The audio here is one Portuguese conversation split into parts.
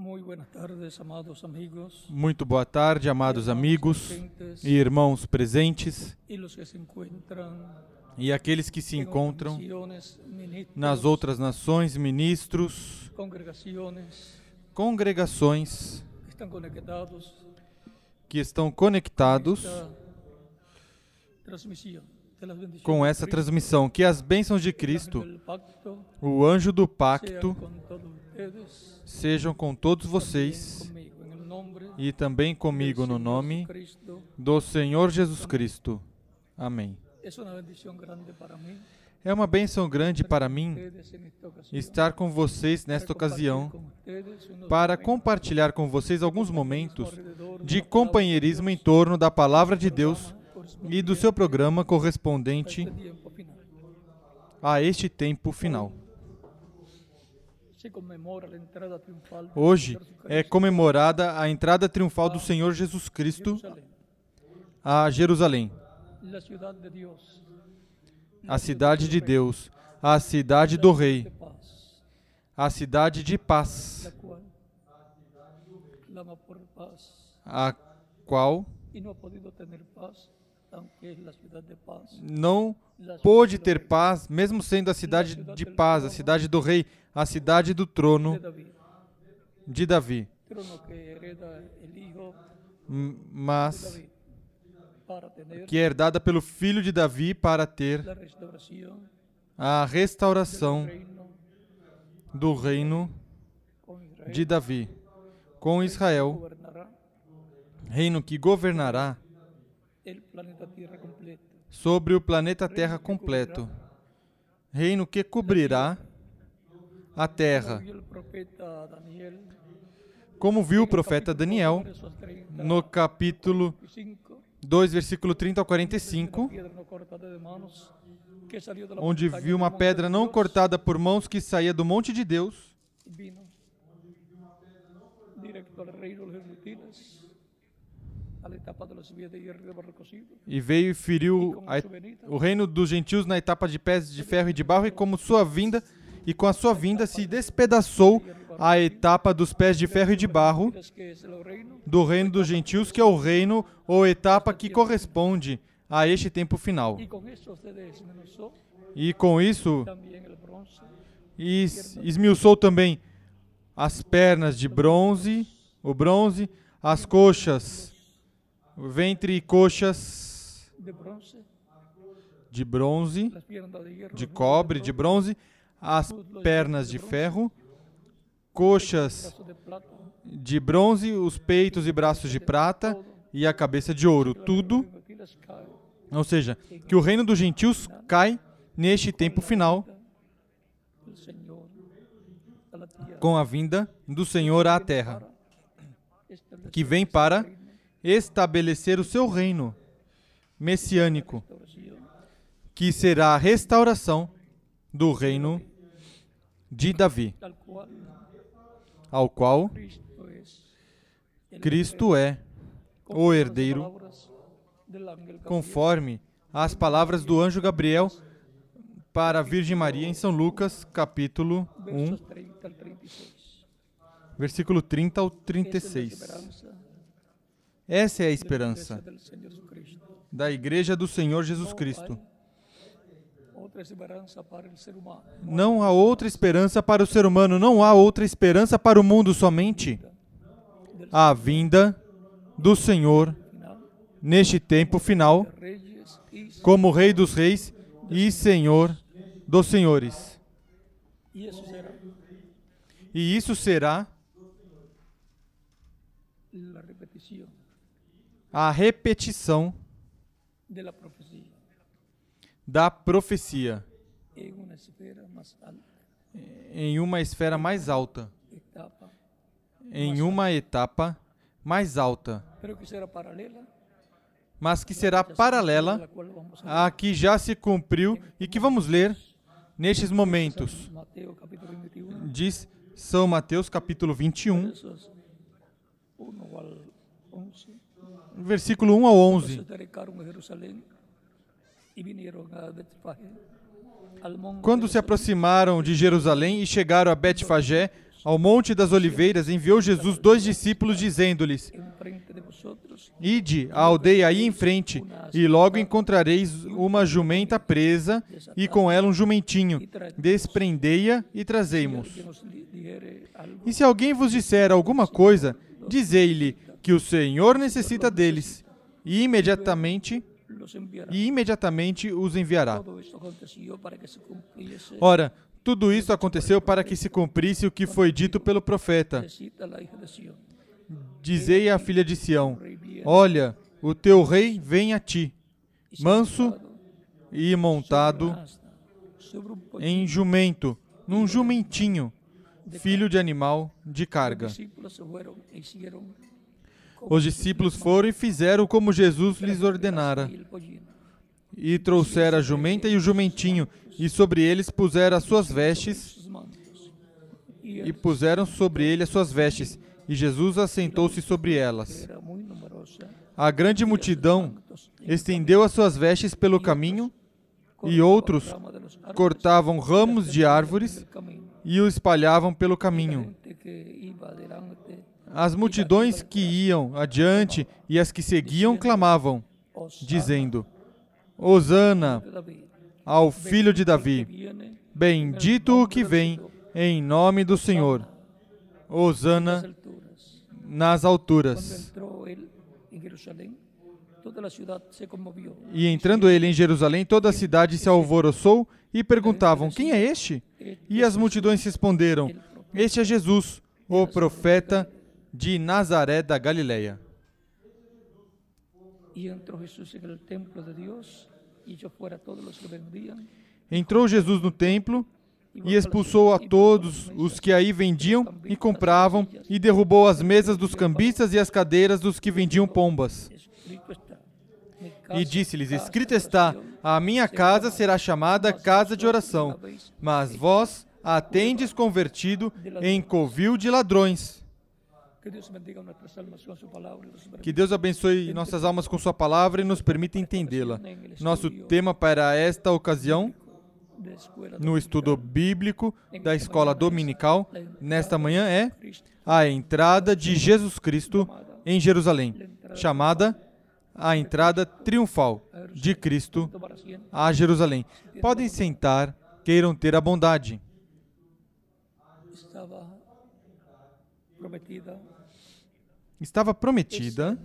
Muy buenas tardes, amados amigos. Muito boa tarde, amados amigos presentes. e irmãos presentes. Los que se e aqueles que se en encontram nas outras nações, ministros, congregações que estão conectados com essa transmissão. Que as bênçãos de Cristo, o anjo do pacto, sejam com todos vocês e também comigo no nome do Senhor Jesus Cristo. Amém. É uma bênção grande para mim estar com vocês nesta ocasião para compartilhar com vocês alguns momentos de companheirismo em torno da palavra de Deus e do seu programa correspondente a este tempo final. Hoje é comemorada a entrada triunfal do Senhor Jesus Cristo a Jerusalém, a cidade de Deus, a cidade do Rei, a cidade de paz a qual não pôde ter paz, mesmo sendo a cidade de paz, a cidade do Rei, a cidade do trono de Davi. Mas que é herdada pelo filho de Davi para ter a restauração do reino de Davi com Israel, reino que governará el planeta Tierra completo. Sobre o planeta Terra completo, reino que cobrirá a terra, Como viu o profeta Daniel versos 30 no capítulo y 5, 2, versículo 30 ao una 45, piedra no cortada de manos que salió de la onde viu uma pedra não cortada por mãos que saía do monte de Deus e veio e feriu a o reino dos gentios na etapa de pés de ferro e de barro, e como sua vinda, e com a sua vinda se despedaçou a etapa dos pés de ferro e de barro do reino dos gentios, que é o reino ou etapa que corresponde a este tempo final. E com isso, es- esmiuçou também as pernas de bronze, o bronze, as coxas, ventre e coxas. De bronze, de cobre, de bronze, as pernas de ferro, coxas de bronze, os peitos e braços de prata e a cabeça de ouro. Tudo, ou seja, que o reino dos gentios cai neste tempo final com a vinda do Senhor à terra, que vem para estabelecer o seu reino messiânico, que será a restauração do reino de Davi, ao qual Cristo é o herdeiro, conforme as palavras do anjo Gabriel para a Virgem Maria em São Lucas, capítulo 1, versos 30 al 36. versículo 30 ao Esta es la 36. Essa é a esperança da Igreja do Senhor Jesus Cristo. Não há outra esperança para o ser humano, não há outra esperança para o mundo somente a vinda do Senhor neste tempo final, como Rei dos Reis e Senhor dos Senhores. E isso será la repetición a repetição da profecia. Em uma esfera mais alta, em uma etapa mais alta, mas que será paralela a que já se cumpriu e que vamos ler nestes momentos. Mateo capítulo 21, Diz São Mateus capítulo 21, versículo 1 ao Se 11. acercaron a Jerusalén y vinieron a Betfagé, al monte Quando se aproximaram de Jerusalém e chegaram a Betfagé, Ao Monte das Oliveiras enviou Jesus dois discípulos, dizendo-lhes: Ide à aldeia aí em frente, e logo encontrareis uma jumenta presa, e com ela um jumentinho. Desprendei-a e trazei-mos. E se alguém vos disser alguma coisa, dizei-lhe que o Senhor necessita deles, e imediatamente, e imediatamente os enviará. Ora, tudo isso aconteceu para que se cumprisse o que foi dito pelo profeta. Dizei à filha de Sião: Olha, o teu rei vem a ti, manso e montado em jumento, num jumentinho, filho de animal de carga. Os discípulos foram e fizeram como Jesus lhes ordenara. E trouxeram a jumenta e o jumentinho, e sobre eles puseram as suas vestes, e puseram sobre ele as suas vestes. E Jesus assentou-se sobre elas. A grande multidão estendeu as suas vestes pelo caminho, e outros cortavam ramos de árvores e o espalhavam pelo caminho. As multidões que iam adiante e as que seguiam clamavam, dizendo: Hosana ao filho de Davi. Bendito o que vem em nome do Senhor. Hosana nas alturas. E entrando ele em Jerusalém, toda a cidade se alvoroçou e perguntavam: Quem é este? E as multidões responderam: Este é Jesus, o profeta de Nazaré da Galileia. Entrou Jesus no templo e expulsou a todos os que aí vendiam e compravam, e derrubou as mesas dos cambistas e as cadeiras dos que vendiam pombas. E disse-lhes: Escrito está: A minha casa será chamada casa de oração, mas vós a tendes convertido em covil de ladrões. Que Dios bendiga nuestras almas con su palabra Que Deus abençoe nossas almas com Sua palavra e nos permita entendê-la. Nosso tema para esta ocasião, no estudo bíblico da escola dominical, nesta manhã é a entrada de Jesus Cristo em Jerusalém, chamada a entrada triunfal de Cristo a Jerusalém. Podem sentar, queiram ter a bondade. Estaba prometida Estava prometida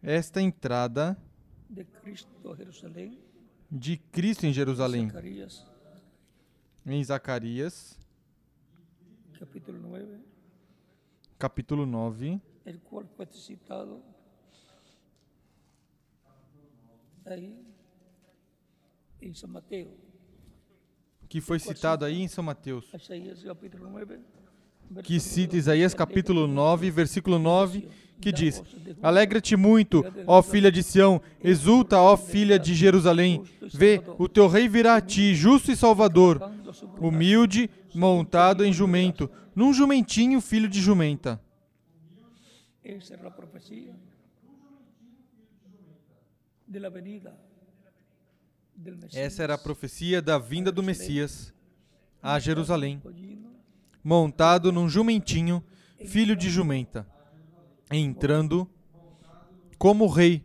esta entrada de Cristo em Jerusalém. Em Zacarias, capítulo 9, capítulo 9, el cual fue citado ahí en San Mateo. que foi citado aí em São Mateus. Isaías capítulo 9, que cita Isaías capítulo 9, versículo 9, que diz: Alegra-te muito, ó filha de Sião, exulta, ó filha de Jerusalém. Vê, o teu rei virá a ti, justo e salvador, humilde, montado em jumento, num jumentinho filho de jumenta. Esa es la profecía de la venida del Mesías. Essa era a profecia da vinda do Messias a Jerusalém, montado num jumentinho, filho de jumenta, entrando como rei,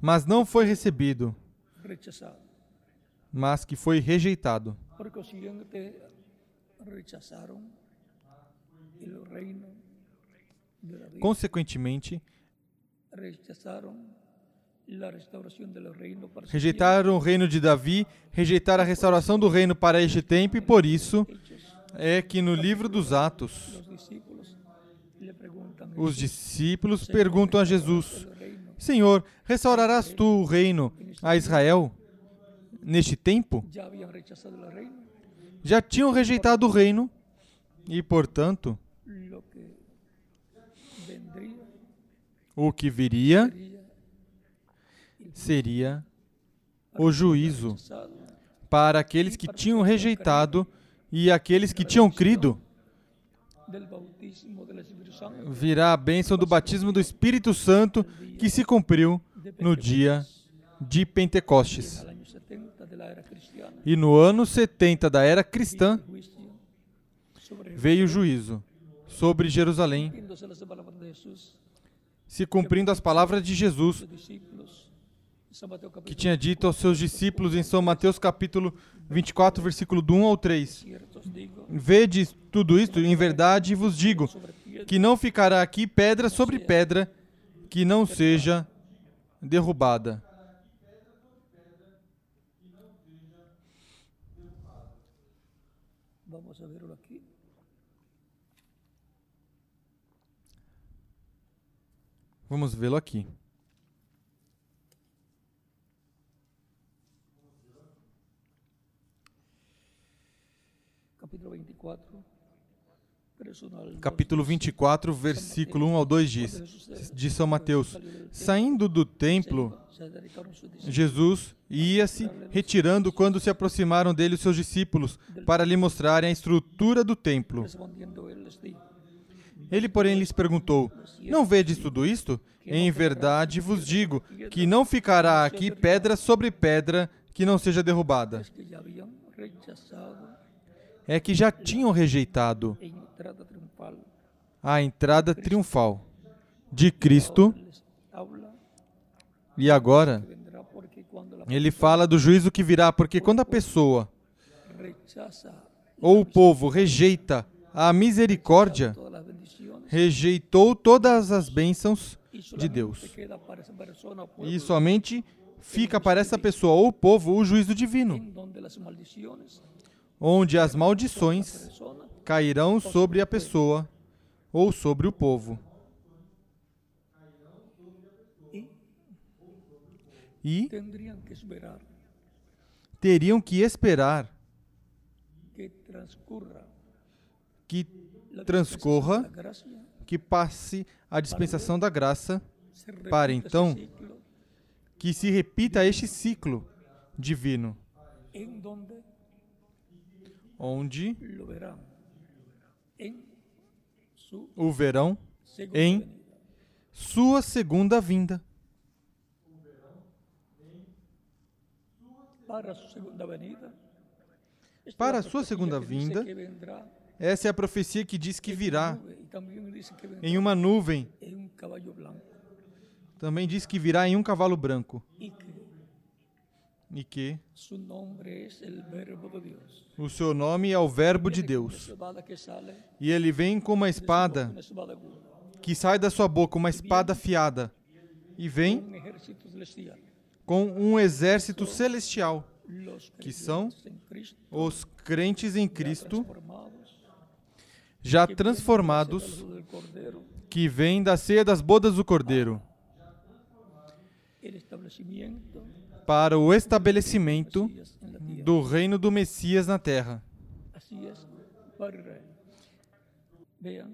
mas não foi recebido, mas que foi rejeitado. Porque rechazaron el reino Consequentemente, rechazaron rejeitaram o reino de Davi, rejeitaram a restauração do reino para este tempo, e por isso é que no livro dos Atos, os discípulos perguntam a Jesus: Senhor, restaurarás tu o reino a Israel neste tempo? Já tinham rejeitado o reino e, portanto, o que viria seria o juízo para aqueles que tinham rejeitado e aqueles que tinham crido. Virá a bênção do batismo do Espírito Santo que se cumpriu no dia de Pentecostes, al año 70 del de la era cristiana, E no ano 70 da era cristã veio o juízo sobre Jerusalém, se cumprindo as palavras de Jesus que tinha dito aos seus discípulos em São Mateus capítulo 24, versículo do 1 ao 3. cierto os digo, Vedes tudo isto, em verdade vos digo, que não ficará aqui pedra sobre pedra que não seja derrubada. Vamos a verlo aquí. Vamos vê-lo aqui. Capítulo 24, verso 1 al 2. Capítulo 24, versículo 1 ao 2 diz, de São Mateus: Saindo do templo, Jesus ia-se retirando quando se aproximaram dele os seus discípulos para lhe mostrarem a estrutura do templo. Ele, porém, lhes perguntou: Não vedes tudo isto? Em verdade vos digo que não ficará aqui pedra sobre pedra que não seja derrubada. É que já tinham rejeitado a entrada triunfal de Cristo e agora ele fala do juízo que virá, porque quando a pessoa ou o povo rejeita a misericórdia, rejeitou todas as bênçãos de Deus. o E somente fica para essa pessoa ou povo o juízo divino, onde as maldições cairão sobre a pessoa ou sobre o povo. E teriam que esperar. que transcorra, que passe a dispensação da graça, para então que se repita este ciclo divino, onde? O verão segunda em sua segunda vinda. Para su segunda venida. esta Para la sua segunda vinda, Essa é a profecia que diz que virá em uma nuvem, também diz que virá em um cavalo branco e que o seu nome é o Verbo de Deus. E ele vem com uma espada que sai da sua boca, uma espada afiada, e vem com um exército celestial. Que são Os crentes em Cristo, já transformados, que vêm da ceia das bodas do Cordeiro, para o estabelecimento do reino do Messias na terra. Así es para Israel. Vean.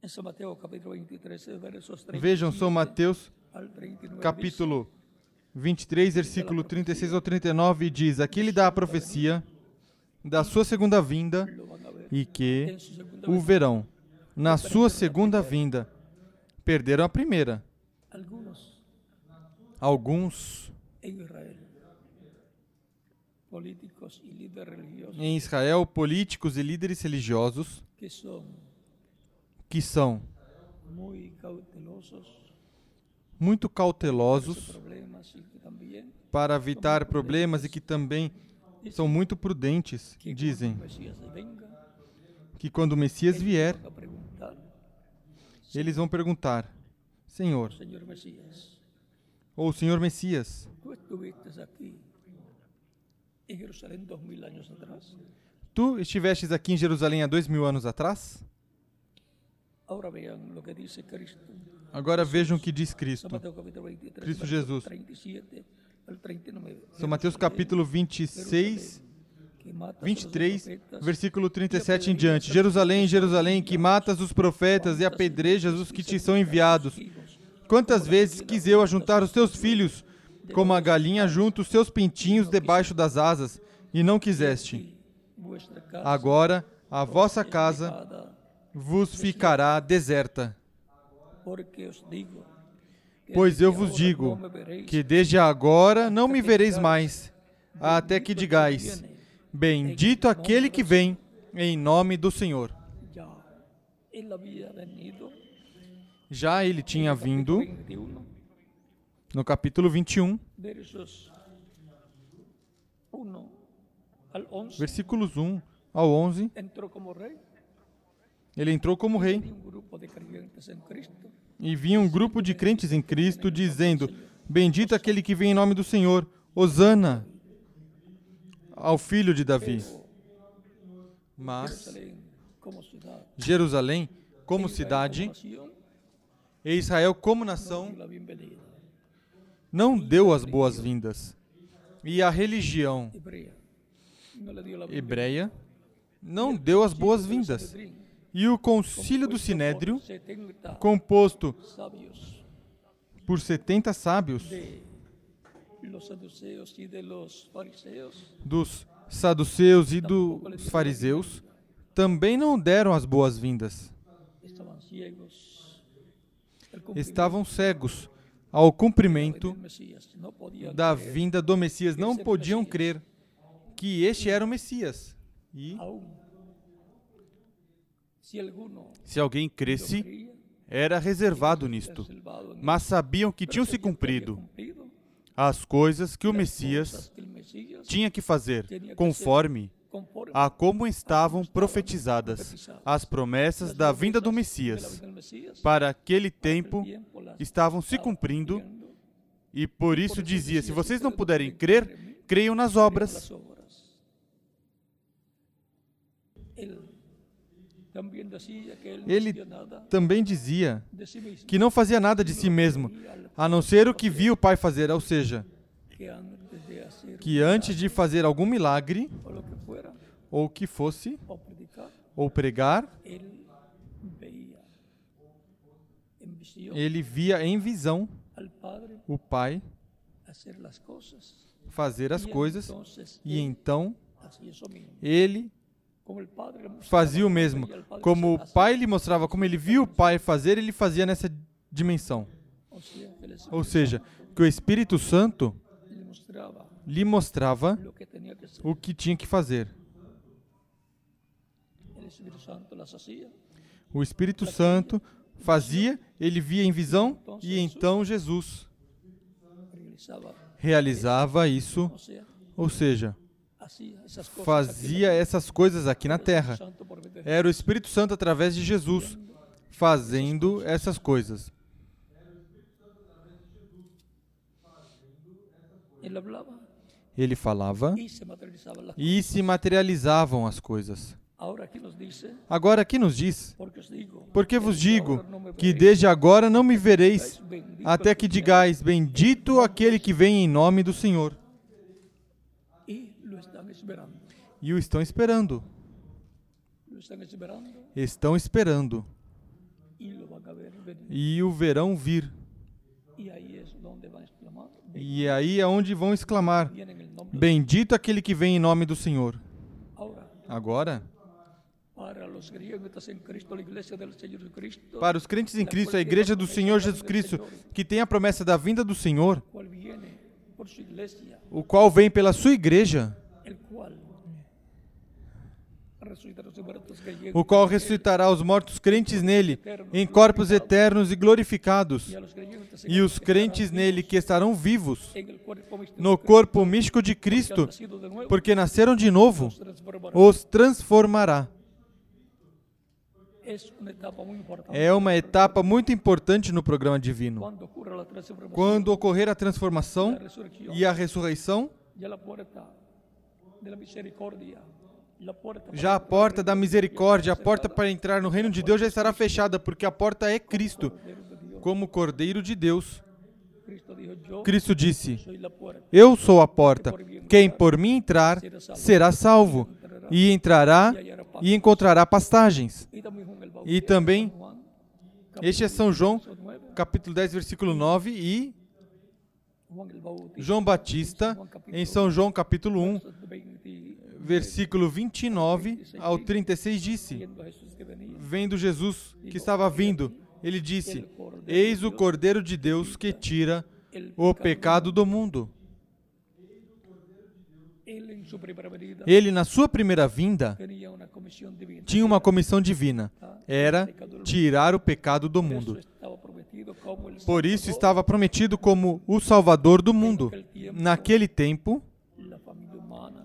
En San Mateo capítulo 23, versos 37 Vejam São Mateus, al 39. capítulo 23, versículo 36 ao 39, e diz: Aqui lhe dá a profecia da sua segunda vinda e que o verão. Na sua segunda vinda, perderam a primeira. Alguns em Israel, políticos e líderes religiosos, que são muito cautelosos para evitar problemas e que também são muito prudentes, dizem que quando o Messias vier, eles vão perguntar: Senhor, Ou Senhor Messias, tú estuviste aquí en Jerusalén dos mil años atrás. tu estivestes aqui em Jerusalém há dois mil anos atrás? Agora vejam o que diz Cristo. Mateo capítulo 23, Cristo Jesus. 37 al 39. São Mateus capítulo 26, que mata a los 23, profetas, versículo 37 em diante. Jerusalém, Jerusalém, que matas os profetas e apedrejas os que te são enviados. Quantas vezes quis eu ajuntar os teus filhos, como a galinha junta os seus pintinhos debaixo das asas, e não quiseste. Agora a vossa casa vos ficará deserta. Pois eu vos digo que desde agora não me vereis mais, até que digais: Bendito aquele que vem em nome do Senhor. Já ele tinha vindo, 21, no capítulo 21, versos 1 al 11, versículos 1 ao 11, entró como rey ele entrou como rei. E vinha um grupo de crentes em Cristo dizendo: Bendito aquele que vem em nome do Senhor, Hosana ao filho de Davi. Mas Jerusalém, como cidade, e Israel, como nação, não deu as boas-vindas. E a religião hebreia não deu as boas-vindas. E o concílio do Sinédrio, 70 composto por 70 sábios. Dos saduceus e dos fariseus, também não deram as boas-vindas. estaban ciegos. El cumplimiento Estavam cegos ao cumprimento da vinda do Messias. Não podiam crer que este era o Messias. E se alguém cresce, era reservado nisto. Mas sabiam que tinham se cumprido as coisas que o Messias tinha que fazer, conforme a como estavam profetizadas as promessas da vinda do Messias. Para aquele el tempo estavam se cumprindo e por isso dizia: se vocês não puderem crer, creiam nas obras. Ele também dizia que não fazia nada de si mesmo, a não ser o que via o Pai fazer, ou seja, que antes de fazer algum milagre, ou que fosse, ou pregar, ele via em visão o Pai fazer as coisas e então ele fazia o mesmo. Como o Pai lhe mostrava como ele via o Pai fazer, ele fazia nessa dimensão. Ou seja, que o Espírito Santo lhe mostrava o que tinha que fazer. O Espírito Santo fazia, ele via em visão e então Jesus realizava isso, ou seja, fazia essas coisas aqui na terra. Era o Espírito Santo através de Jesus fazendo essas coisas. Ele falava e se materializavam as coisas. Agora aqui nos diz: porque vos digo que desde agora não me vereis, até que digais: Bendito aquele que vem em nome do Senhor. E o estão esperando. Estão esperando. E o verão vir. E aí é onde vão exclamar: Bendito aquele que vem em nome do Senhor. Agora, para os crentes em Cristo, a igreja do Senhor Jesus Cristo, que tem a promessa da vinda do Senhor, o qual vem pela sua igreja, o qual ressuscitará os mortos crentes nele, em corpos eternos e glorificados, e os crentes nele que estarão vivos no corpo místico de Cristo, porque nasceram de novo, os transformará. É uma etapa muito importante no programa divino. Quando ocorrer a transformação e a ressurreição, já a porta da misericórdia, a porta para entrar no reino de Deus já estará fechada, porque a porta é Cristo, como Cordeiro de Deus. Cristo disse. Eu sou a porta. Quem por mim entrar será salvo, e entrará e encontrará pastagens. E também, este é São João, verso 9, capítulo 10, versículo 9, e João Batista, em São João, capítulo 1, verso 20, versículo 29 ao 36, disse: Vendo Jesus que estava vindo, ele disse: Eis o Cordeiro de Deus que tira o pecado do mundo. Ele, na sua primeira vinda, tinha uma comissão divina: era tirar o pecado do mundo. Por isso estava prometido como o Salvador do mundo. Naquele tempo,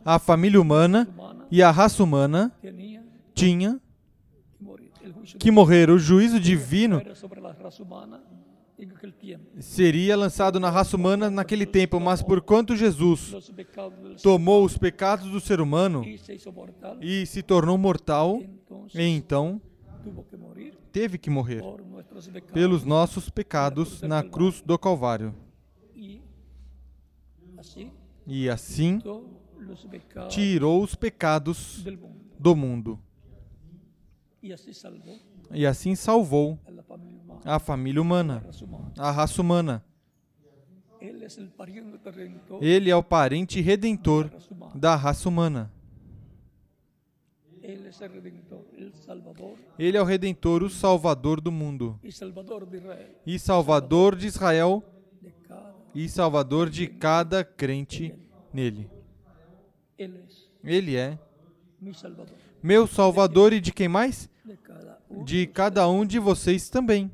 a família humana e a raça humana tinha que morrer. O juízo divino seria lançado na raça humana naquele tempo, mas por quanto Jesus tomou os pecados do ser humano e se tornou mortal, então teve que morrer pelos nossos pecados na cruz do Calvário. E assim tirou os pecados do mundo. E assim salvou a família humana, a raça humana. Ele é o parente redentor da raça humana. Ele é o redentor, o salvador do mundo. E salvador de Israel e salvador de cada crente nele. Ele é meu salvador e de quem mais? De cada um de vocês também.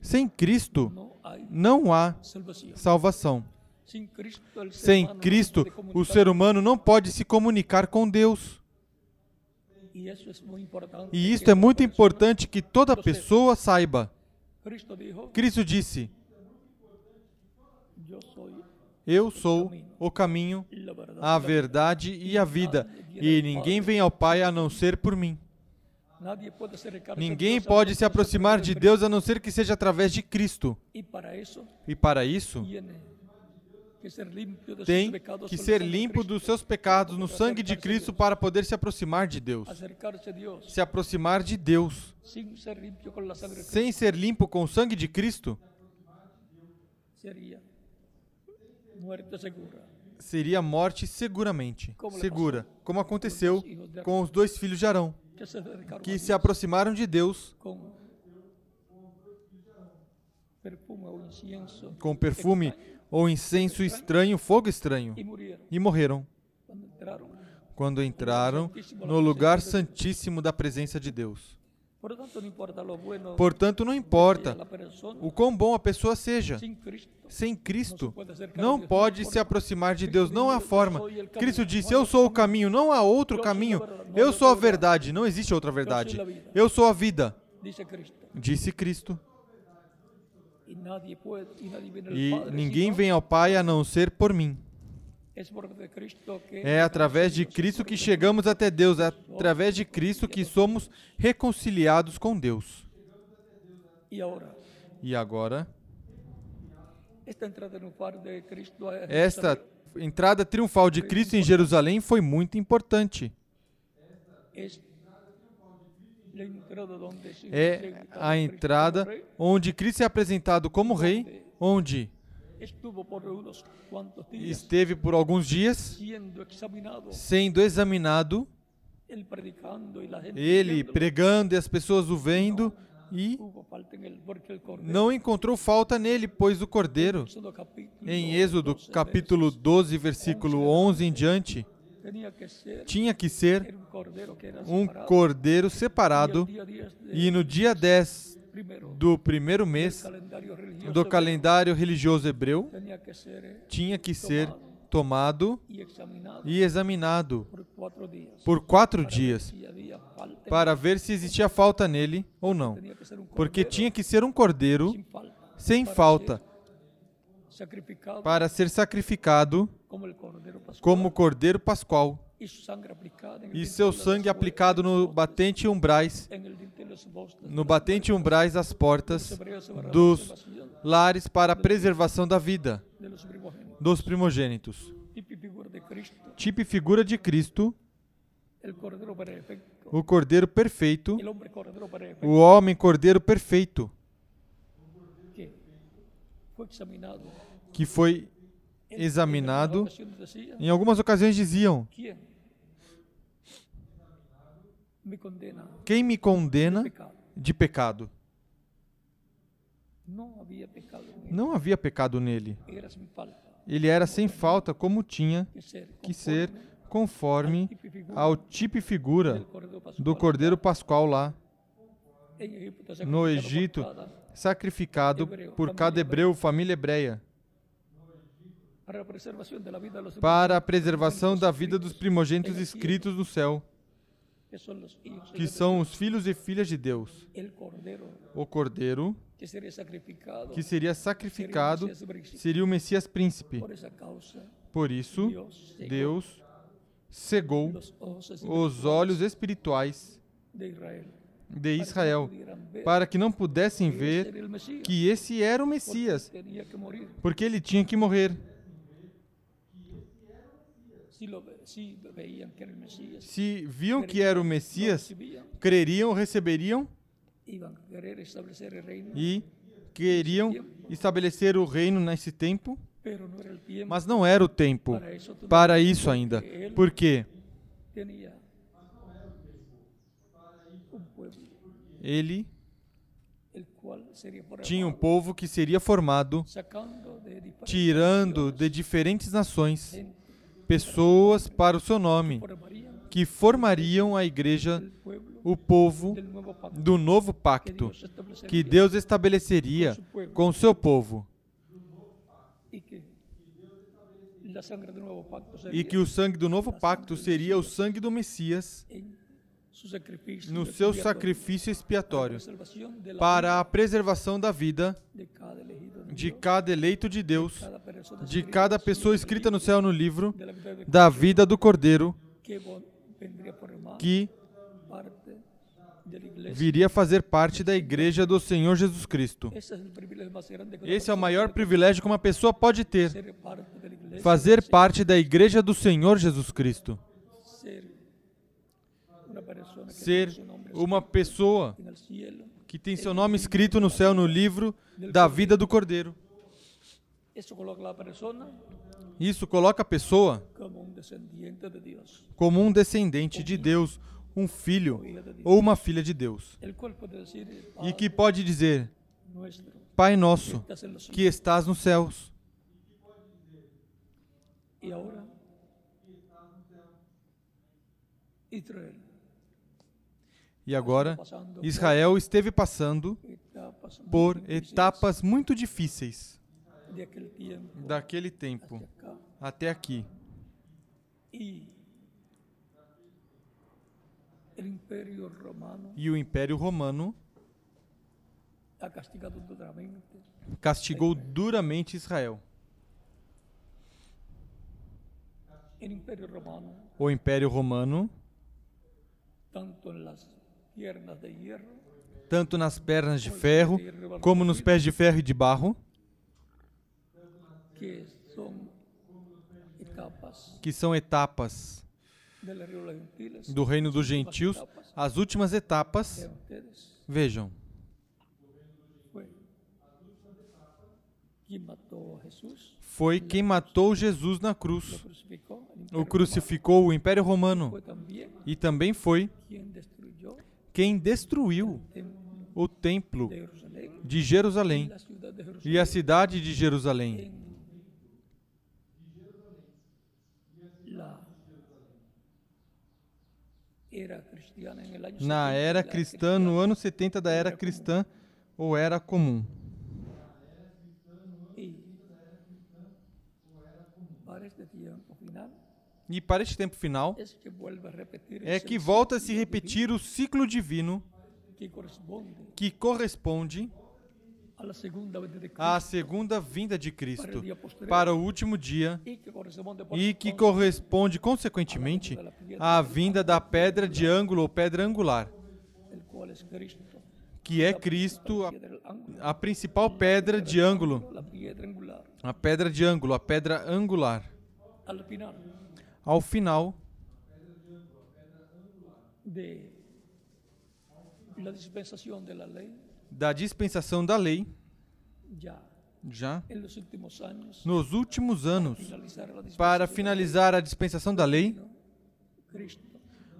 Sem Cristo não há salvação. Sem Cristo, o ser humano não pode se comunicar com Deus. E isto é muito importante que toda pessoa saiba. Cristo disse: Eu sou o caminho, a verdade e a vida, e ninguém vem ao Pai a não ser por mim. Ninguém pode se aproximar de. Deus a não ser que seja através de Cristo. E para isso, tem que ser limpo dos seus pecados no sangue de Cristo para poder se aproximar de Deus. Se aproximar de Deus. Sem ser limpo com o sangue de Cristo, sería muerte segura. seria morte seguramente. Segura. Como aconteceu com os dois filhos de Arão, Que se aproximaram de Deus com perfume ou incenso estranho, fogo estranho, e morreram quando entraram no lugar santíssimo da presença de Deus. Portanto, não importa o quão bom a pessoa seja, sem Cristo, não pode se aproximar de Deus, não há forma. Cristo disse: Eu sou o caminho, não há outro caminho. Eu sou a verdade, não existe outra verdade. Eu sou a vida, disse Cristo. E ninguém vem ao Pai a não ser por mim. É através de Cristo que chegamos até Deus, é através de Cristo que somos reconciliados com Deus. E agora, esta entrada triunfal de Cristo em Jerusalém foi muito importante. É a entrada onde Cristo é apresentado como rei, onde esteve por alguns dias sendo examinado, ele pregando e as pessoas o vendo, e não encontrou falta nele, pois o cordeiro, em Êxodo 12, capítulo 12, versículo 11 em diante, tinha que ser um cordeiro separado, día 10 de e no dia 10 primero do primeiro mês do calendário religioso hebreu, tinha que ser tomado e examinado por quatro dias. para ver se existia falta nele ou não. Porque tinha que ser um cordeiro sem falta. para ser sacrificado como cordeiro pascual e seu sangue aplicado no batente umbrais, no batente umbrais das portas dos lares para a preservação da vida dos primogênitos. Tipo y figura de Cristo, Tipo e figura de Cristo, perfecto, o cordeiro perfeito, o homem cordeiro perfeito, que foi examinado. Em algumas ocasiões diziam: ¿quién me condena Quem me de condena pecado? de pecado? No había pecado. Não havia pecado nele. Ele era sem falta, como tinha que ser conforme tipo ao tipo e figura do Cordeiro Pascual lá, no Egito, sacrificado por cada hebreu, família hebreia, para a preservação da vida dos primogênitos escritos no céu, que são os filhos e filhas de Deus. O Cordeiro, que sería sacrificado que seria sacrificado, príncipe. seria o Messias príncipe. Por isso, Deus cegou os olhos espirituais de Israel para que não pudessem ver que esse era o Messias, porque ele tinha que morrer. Si, lo, ve- si veían que era el Mesías, Se viam que era o Messias, creriam, receberiam e queriam estabelecer o reino nesse tempo, mas não era o tempo para isso ainda. porque ele tinha um povo que seria formado tirando de diferentes nações pessoas para o seu nome, que formariam a igreja, o povo do novo pacto que Deus estabeleceria com o seu povo e que o sangue do novo pacto seria o sangue do Messias no seu sacrifício para expiatório para a preservação da vida de cada eleito de Deus, de cada pessoa escrita no céu no livro da vida do Cordeiro que viria fazer parte da igreja do Senhor Jesus Cristo. Esse é o maior privilégio que uma pessoa pode ter. Fazer parte da igreja do Senhor Jesus Cristo. ser una persona que Ser uma pessoa que tem seu nome escrito no céu no livro da vida do Cordeiro. Isso coloca a pessoa como um descendente de Deus, um filho ou uma filha de Deus. E que pode dizer: Pai nosso, que estás nos céus. Y ahora, Israel, E agora, pasando Israel esteve passando por etapas muy por etapas muito difíceis. Daquele tempo. até aqui. E o Império Romano castigou duramente Israel. O Império Romano, tanto en tanto nas pernas de ferro, como nos pés de ferro e de barro, que são etapas do reino dos gentios, as últimas etapas, vejam, foi quem matou Jesus na cruz. O crucificou o Império romano, e também foi quem destruiu o templo de Jerusalém e a cidade de Jerusalém. Na 70 de era cristã, no ano 70 da era cristã, ou era comum. y para este tiempo final E para este tempo final, é que volta a se repetir o ciclo divino que corresponde à segunda vinda de Cristo, para o último dia, e que corresponde, consequentemente, à vinda da pedra de ângulo ou pedra angular, que é Cristo, a, a principal pedra de ângulo, a pedra de ângulo, a pedra angular. Ao final de la dispensación de la ley da dispensação da lei, já últimos años nos últimos anos, para finalizar a dispensação da lei,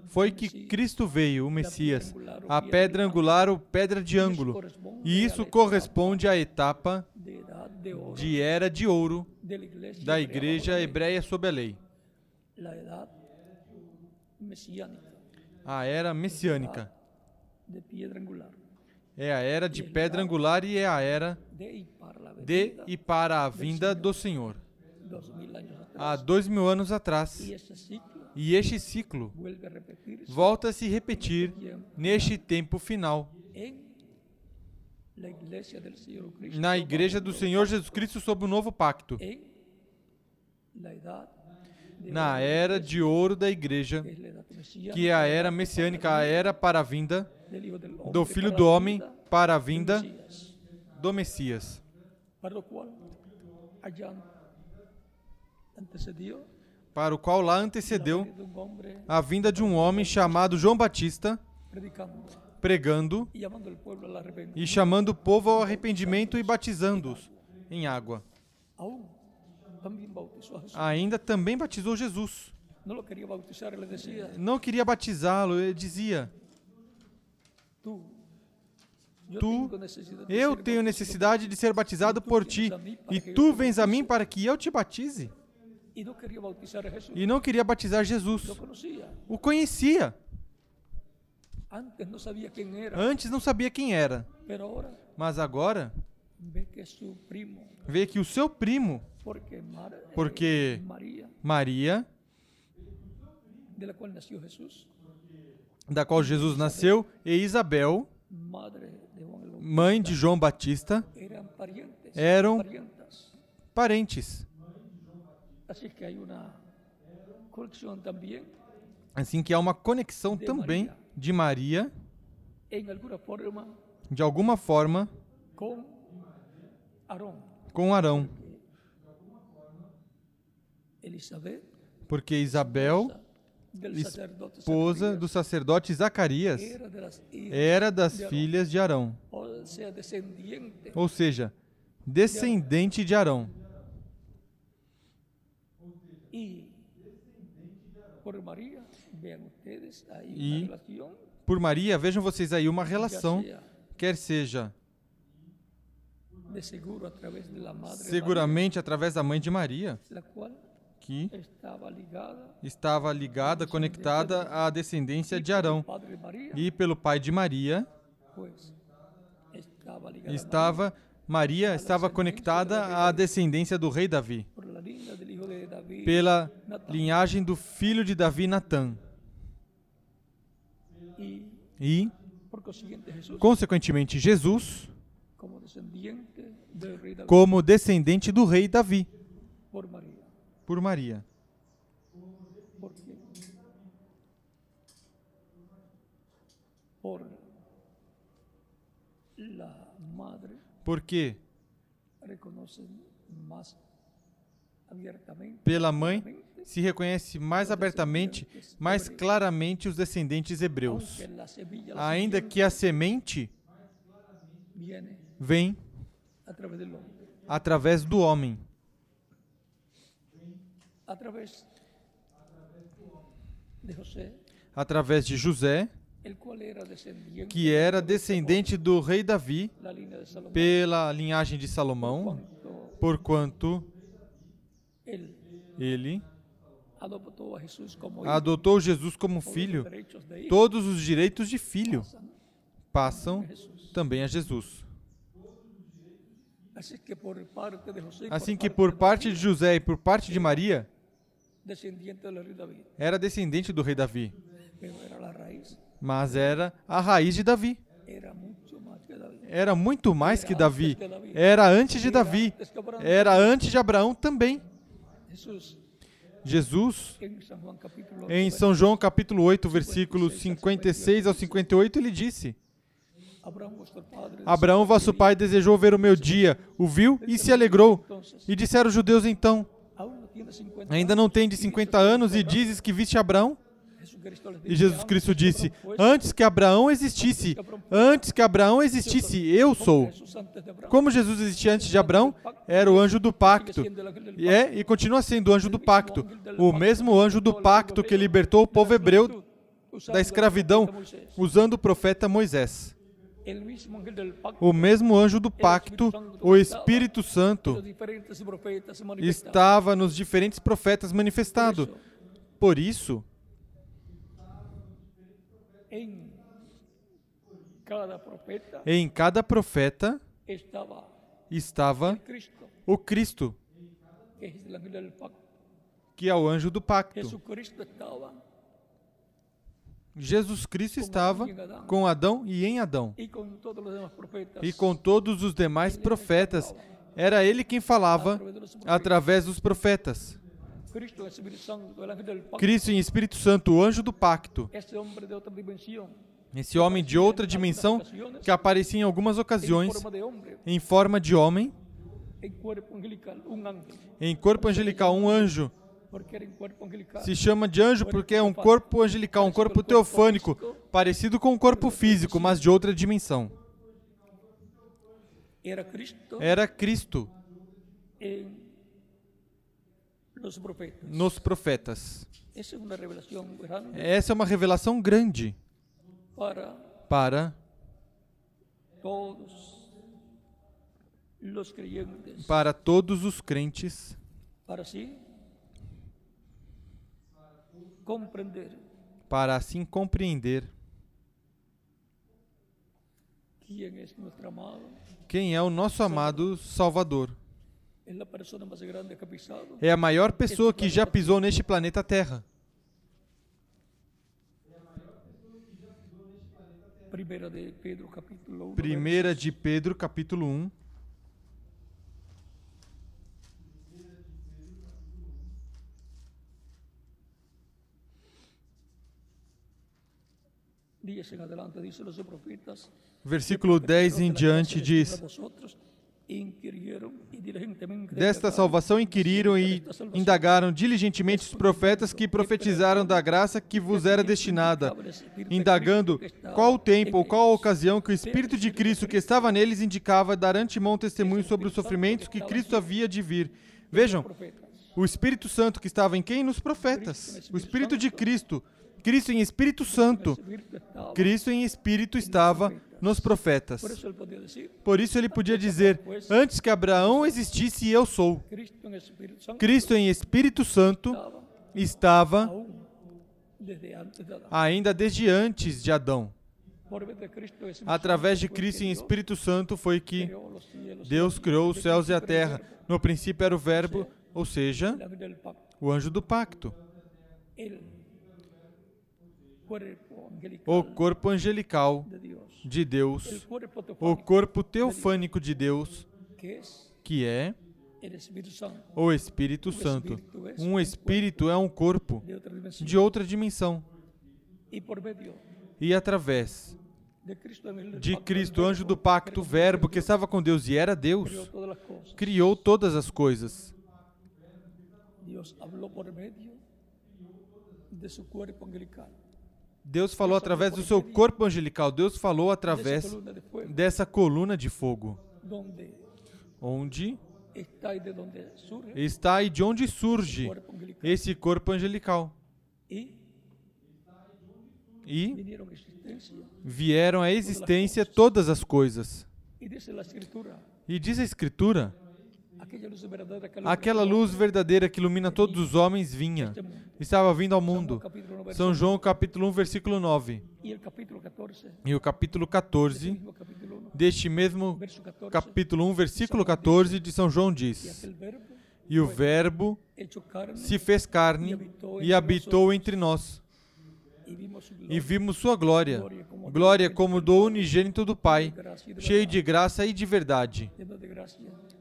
foi que Cristo veio, o Messias, a pedra angular ou pedra de ângulo. E isso corresponde à etapa de era de ouro da igreja hebreia sob a lei, la edad mesiánica. A era messiânica. de piedra angular. É a era de pedra angular e é a era de e para a vinda do Senhor. Há dois mil anos atrás. E este ciclo volta a se repetir neste tempo final, na igreja do Senhor Jesus Cristo sob o novo pacto, en la edad de na era de ouro da igreja, que é a era messiânica, a era para a vinda do Filho do Homem para a vinda do Messias, para o qual lá antecedeu a vinda de um homem chamado João Batista, pregando e chamando o povo ao arrependimento e batizando-os em água. Ainda também batizou Jesus. no lo quería bautizar él le decía Não queria batizá-lo, ele dizia: Tu, de Eu tenho necessidade de ser batizado por ti, e tu vens a mim para que eu te batize? E não queria batizar Jesus. O conhecia. antes não sabia quem era, mas agora vê que o seu primo, porque, Mar- eh, Porque- Maria, cual nació Jesús. da qual Jesus nasceu, e Isabel, de mãe de João Batista, eran parientes Eram- parentes. así que hay una conexión también Assim que há uma conexão De também Maria. de Maria, en alguna forma de alguma forma, con Aarón. com Arão, porque Isabel, esposa do sacerdote Zacarias, era das filhas de Arão, ou seja, descendente de Arão. y por Maria, vejam vocês aí uma relação, quer seja seguramente através da mãe de Maria, que estaba ligada estava ligada, conectada à descendência de Arão, e pelo pai de Maria. Estava Maria estava conectada à descendência do rei Davi, por pela linhagem do filho de Davi, Natã. E, por consequentemente, Jesus como descendente do rei Davi, por María por Maria. porque por la madre. Porque pela mãe se reconhece mais abertamente, mais claramente os descendentes hebreus. Ainda que a semente vem através do homem, a través de José através de José, que era descendente do rei Davi pela linhagem de Salomão, porquanto ele adotou Jesus como filho. Todos os direitos de filho passam também a Jesus. Assim que por parte de José e por parte de Maria, era descendente do rei Davi, mas era a raiz de Davi. era muito mais que Davi. Era antes de Davi. Era antes de Abraão também. Jesus, em 8, São João capítulo 8, versículos 56 ao 58, ele disse: Abraão, vosso pai, desejou ver o meu dia, o viu e se alegrou. E disseram os judeus então: aún no tiene 50 Ainda não tem de 50 anos e dizes que viste Abraão? E Jesus Cristo disse: Antes que Abraão existisse, antes que Abraão existisse, eu sou. Como Jesus existia antes de Abraão, era o anjo do pacto. E é e continua sendo o anjo do pacto, o mesmo anjo do pacto que libertou o povo hebreu da escravidão usando o profeta Moisés. O mesmo anjo do pacto, o Espírito Santo, estava nos diferentes profetas manifestado. Por isso, em cada profeta estava o Cristo, que é o anjo do pacto. Jesus Cristo estava com Adão e em Adão. E com todos os demais profetas, era ele quem falava através dos profetas. Cristo, em Espírito Santo, o anjo do pacto. Esse homem de outra dimensão que aparecia em algumas ocasiões em forma de homem, em corpo angelical, um anjo. Se chama de anjo porque é um corpo angelical, um corpo teofânico, parecido com um corpo físico, mas de outra dimensão. Era Cristo nos profetas. Grande. Essa é uma revelação grande para para todos os crentes, comprender para assim compreender quem é o nosso amado Salvador. Pisado. É a maior pessoa que já pisou neste planeta Terra. Primera de Pedro capítulo 1. Primeira de Pedro, capítulo 1, versículo 10 em diante diz: Desta salvação inquiriram e indagaram diligentemente os profetas que profetizaram da graça que vos era destinada, indagando qual o tempo ou qual a ocasião que o Espírito de Cristo que estava neles indicava dar antemão testemunho sobre os sofrimentos que Cristo havia de vir. Vejam, o Espírito Santo que estava em quem? Nos profetas. O Espírito de Cristo. Cristo em Espírito Santo. Cristo em Espírito estava nos profetas. Por isso ele podia dizer: Antes que Abraão existisse, eu sou. Cristo em Espírito Santo estava ainda desde antes de Adão. Através de Cristo em Espírito Santo foi que Deus criou os céus e a terra. No princípio era o Verbo, ou seja, o anjo do pacto, o corpo angelical de Deus, o corpo teofânico de Deus, que é o Espírito Santo. Um espírito é um corpo de outra dimensão. E através de Cristo, anjo do pacto, Verbo que estava com Deus e era Deus, criou todas as coisas. Dios habló por medio de su cuerpo angelical. Deus falou através do seu corpo angelical. Deus falou através dessa coluna de fogo, onde? está e de onde surge esse corpo angelical. E vieram à existência todas as coisas. E diz a Escritura: aquella luz verdadera que aquela luz verdadeira que ilumina todos os homens vinha, estava vindo ao mundo. capítulo 9, São João capítulo 1, versículo 9. Y el capítulo 14, E o capítulo ese 14 mismo capítulo 1, deste mesmo verso 14, capítulo 1, versículo 14 de São João diz: E o Verbo se fez carne e habitou entre nós, e vimos sua glória, glória como do unigênito do Pai, cheio de graça e de verdade.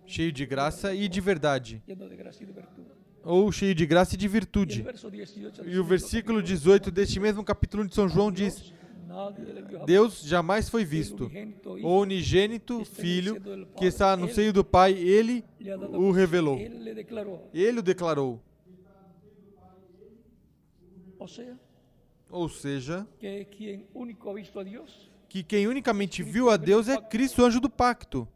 Cheio de graça e de verdade. Ou cheio de graça e de virtude. verso 18 E o versículo 18 deste mesmo capítulo de São João diz. Deus jamais foi visto. O unigênito Filho que está no seio do Pai, ele o revelou. Ele o declarou. o sea, Ou seja, que quien único visto a Dios que quem unicamente viu a Deus é Cristo, anjo do pacto.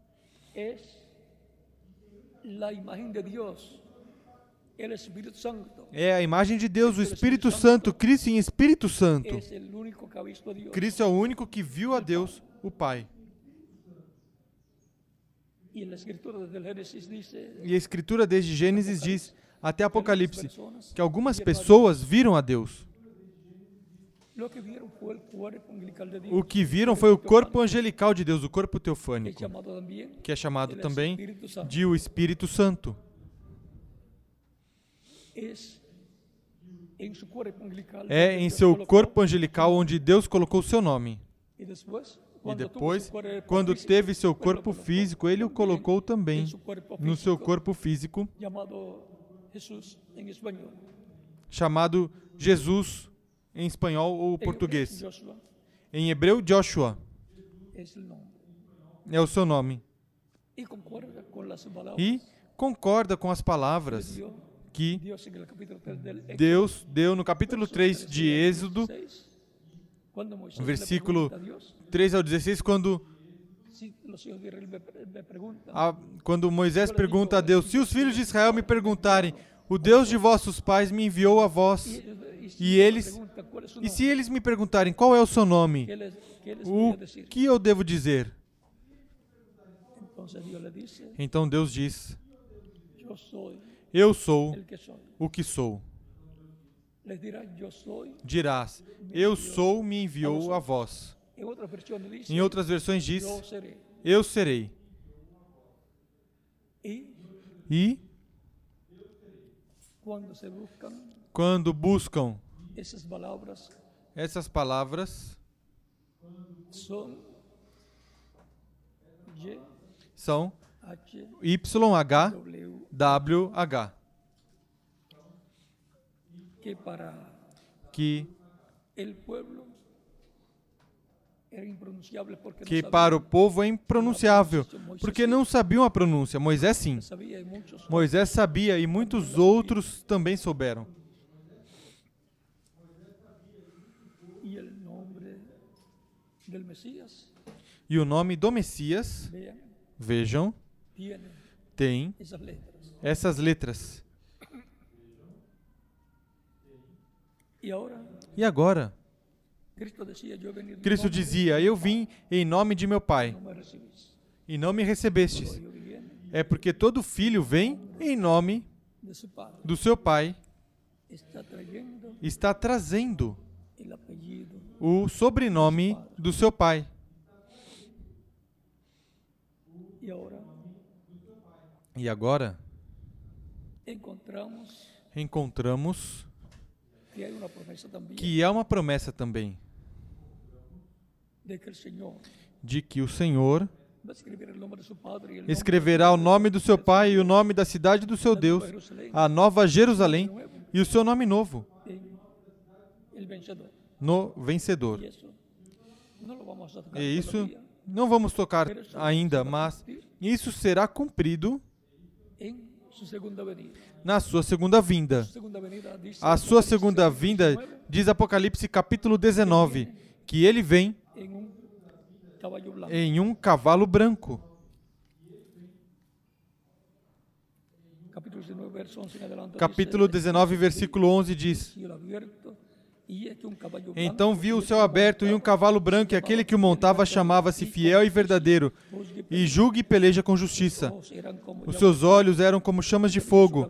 É a imagem de Deus, o Espírito Santo, Cristo em Espírito Santo. Cristo é o único que viu a Deus, o Pai. E a Escritura desde Gênesis diz até Apocalipse que algumas pessoas viram a Deus. Que angelical de. O que viram foi o corpo angelical de Deus, o corpo Es teofânico, que é chamado também de o Espírito Santo. É em seu corpo angelical onde Deus colocou o seu nome. E depois, quando teve seu corpo físico, ele o colocou também no seu corpo físico, chamado Jesus em espanhol ou En português. Joshua Em hebreu, Joshua é o seu nome. E concorda com as palavras que Dios en el capítulo 3 del Éxodo. Deus deu no capítulo versos 3 13 de Êxodo, 16, Cuando Moisés le versículo pregunta a Dios, 3 ao 16, quando, a- quando Moisés pergunta a Deus: Se os filhos de Israel me perguntarem, o Deus de vossos pais me enviou a vós. me eles- E se eles me perguntarem qual é o seu nome, ¿qué les, qué les o que eu devo dizer? Dice, Então Deus diz: Eu sou o que sou. Dirás: Eu sou, me enviou a vós. Em outras versões diz. Eu serei. E cuando se buscan quando buscam esas palabras, essas palavras, son Y, são H, YH, W, WH, que para que, el pueblo que para o povo é impronunciável, porque não sabiam a pronúncia. Moisés sim. Moisés sabia e muitos outros também souberam. E o nome do Messias, vejam, tem essas letras. E agora? Cristo dizia: Eu vim em nome de meu Pai, e não me recebestes. É porque todo filho vem em nome do seu Pai, Está trazendo o sobrenome do seu Pai. E agora encontramos encontramos que há uma promessa também de que o Senhor escreverá o nome do seu Pai e o nome da cidade do seu de Deus, a nova Jerusalém e o seu nome novo, no vencedor. E isso não vamos tocar ainda, mas isso será cumprido na sua segunda vinda. A sua segunda 19, vinda, diz Apocalipse capítulo 19, que ele vem en un caballo blanco. em um cavalo branco. Capítulo 19, verso 11 en adelante. Capítulo dice, 19, versículo 11 diz: Então viu o céu aberto e um cavalo branco, e aquele que o montava chamava-se Fiel e Verdadeiro, e julga e peleja com justiça. Os seus olhos eram como chamas de fogo,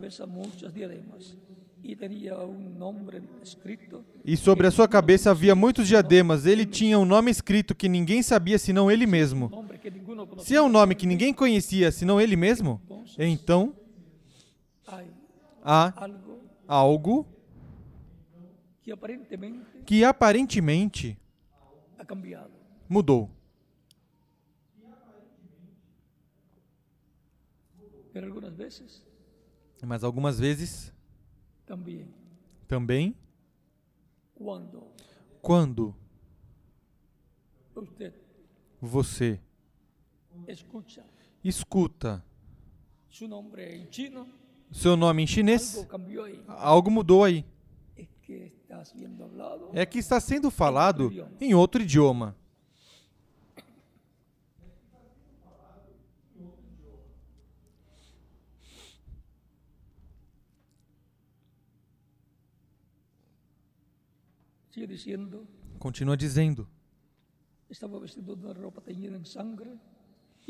e sobre a sua cabeça havia muitos diademas. Ele tinha um nome escrito que ninguém sabia senão ele mesmo. Se é um nome que ninguém conhecia senão ele mesmo, então há algo que aparentemente mudou. Mas algumas vezes también também, cuando quando? Usted você. Escucha escuta. Su nombre en chino, seu nome em chinês, algo algo mudou aí. É que está sendo falado em outro idioma. Sigue diciendo, Continua dizendo: estaba vestido de una ropa teñida en sangre y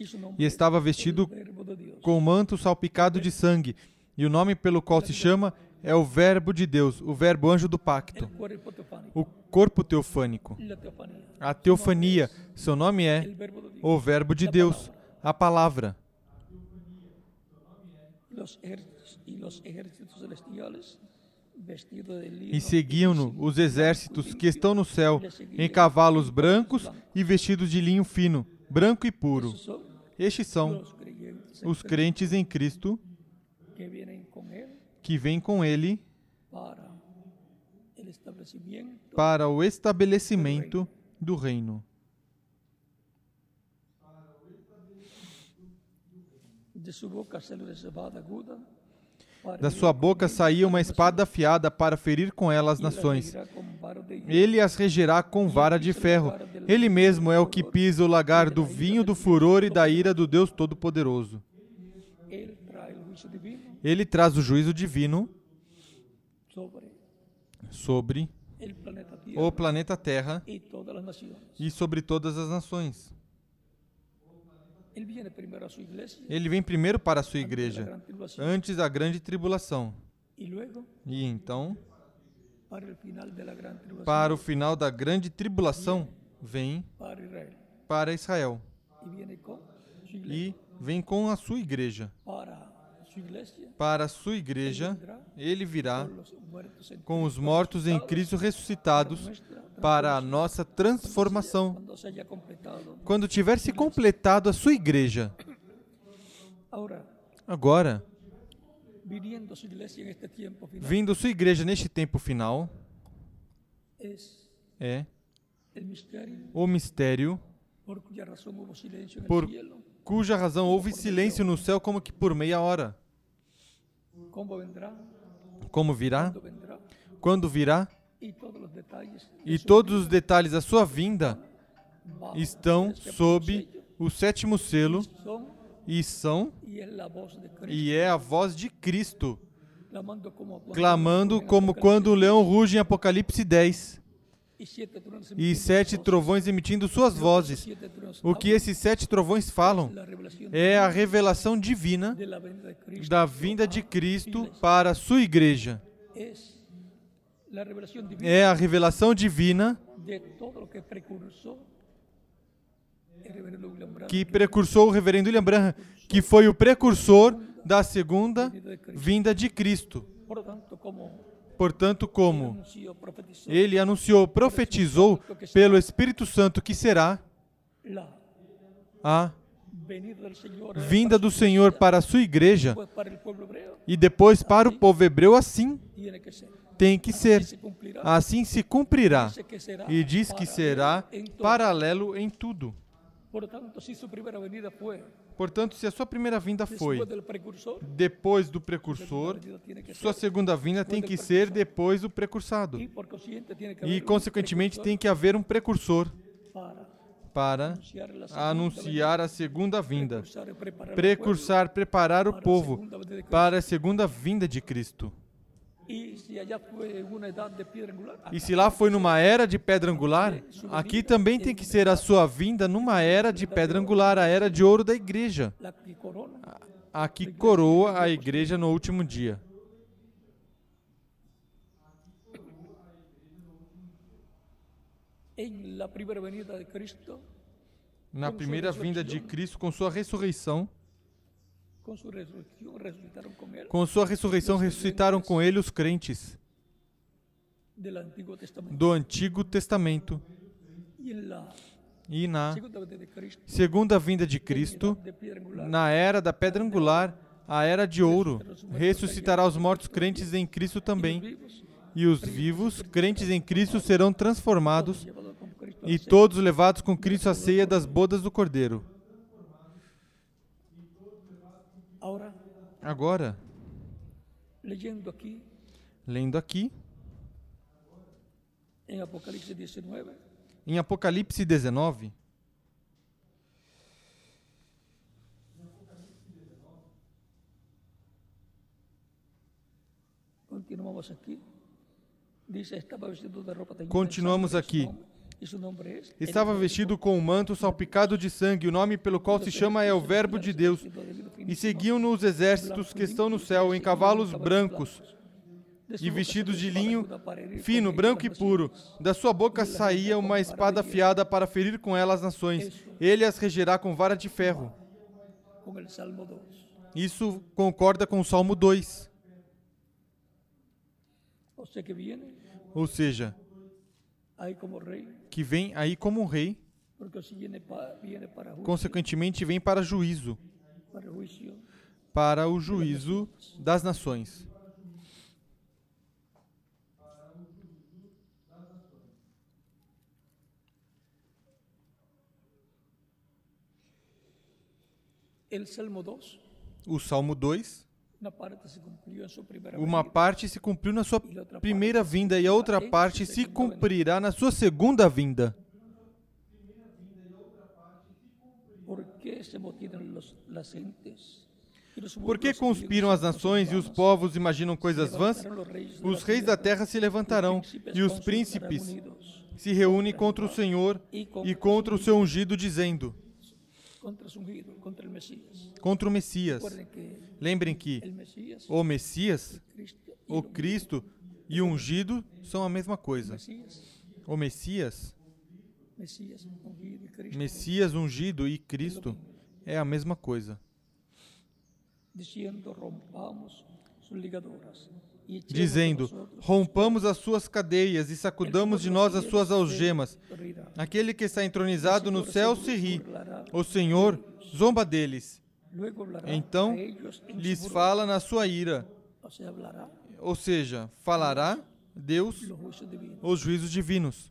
su nombre E estava vestido com manto salpicado de sangue, e o nome pelo qual se chama é o Verbo de Deus, o Verbo anjo do pacto, o corpo teofânico, a teofania. Seu nome é o Verbo de Deus, a palavra. Los E seguiam-no os exércitos que estão no céu, em cavalos brancos e vestidos de linho fino, branco e puro. Estes são os crentes em Cristo que vêm com Ele para o estabelecimento do reino. de su boca aguda Da sua boca saía uma espada afiada para ferir com ela as nações. Ele as regerá com vara de ferro. Ele mesmo é o que pisa o lagar do vinho do furor e da ira do Deus Todo-Poderoso. Ele traz o juízo divino sobre o planeta Terra e sobre todas as nações. Ele vem primeiro para a sua igreja, antes da grande tribulação. E então, para o final da grande tribulação, vem para Israel. e vem com a sua igreja. Para sua igreja, ele virá com os mortos em Cristo ressuscitados para a nossa transformação. Quando tiver se completado a sua igreja. Agora, vindo sua igreja neste tempo final, é o mistério por cuja razão houve silêncio no céu como que por meia hora. Vendrá? Como virá? Quando virá? E todos os detalhes da sua vinda estão sob o sétimo selo e são? e é a voz de Cristo, clamando como cuando clamando como quando um leão ruge em Apocalipse 10, y siete truenos e emitiendo sete trovões emitindo suas vozes. Siete truenos O que esses sete trovões falam la revelación é a revelação divina da vinda de Cristo para a sua igreja. É a revelação divina que precursou o reverendo William Branham, que foi o precursor da segunda vinda de Cristo. Portanto, como? Ele anunciou, profetizou pelo Espírito Santo que será a vinda do Senhor para a sua igreja e depois para o povo hebreu assim tem que ser. Assim se cumprirá. Dice que será E diz que será paralelo em tudo. Portanto, se a sua primeira vinda foi depois do precursor, sua segunda vinda tem que ser depois do precursado. E, consequentemente, tem que haver um precursor para anunciar a segunda vinda. precursar preparar o povo para a segunda vinda de Cristo. E se lá foi numa era de pedra angular, aqui também tem que ser a sua vinda numa era de pedra angular, a era de ouro da igreja, a que coroa a igreja no último dia. Na primeira vinda de Cristo, com sua ressurreição, con su resurrección resucitaron con él com sua ressurreição ressuscitaram com ele os crentes Testamento do Antigo Testamento. E na segunda vinda de Cristo, na era da pedra angular, a era de ouro, ressuscitará os mortos crentes em Cristo também. E os vivos, crentes em Cristo, serão transformados e todos levados com Cristo à ceia das bodas do Cordeiro. Agora, leyendo aquí lendo aqui, en Apocalipsis 19 em Apocalipse 19, continuamos aquí Dice, estaba vestido de en Continuamos aqui. Estava vestido com um manto salpicado de sangue. O nome pelo qual se chama é o Verbo de Deus. E seguiam-no os exércitos que estão no céu em cavalos brancos e vestidos de linho fino, branco e puro. Da sua boca saía uma espada afiada para ferir com ela as nações. Ele as regerá com vara de ferro. Con el Salmo 2. Isso concorda com o Salmo 2. O sea que viene Ou seja, que vem aí como um rei, consequentemente vem para juízo, para o juízo das nações. El Salmo 2, O Salmo 2, uma parte se cumpriu na sua primeira vinda. e a outra parte se cumprirá na sua segunda vinda. ¿Por que conspiram as nações e os povos imaginam coisas vãs? Os reis da terra se levantarão e os príncipes se reúnem contra o Senhor e contra o seu ungido, dizendo: contra o Messias. Lembrem que o Messias, o Cristo e o ungido são a mesma coisa. O Messias, Messias ungido e Cristo é a mesma coisa. diciendo rompamos sus ligaduras Dizendo: rompamos as suas cadeias e sacudamos de nós as suas algemas. Aquele que está entronizado no céu se ri. O Senhor zomba deles. Então lhes fala na sua ira. Ou seja, falará Deus os juízos divinos.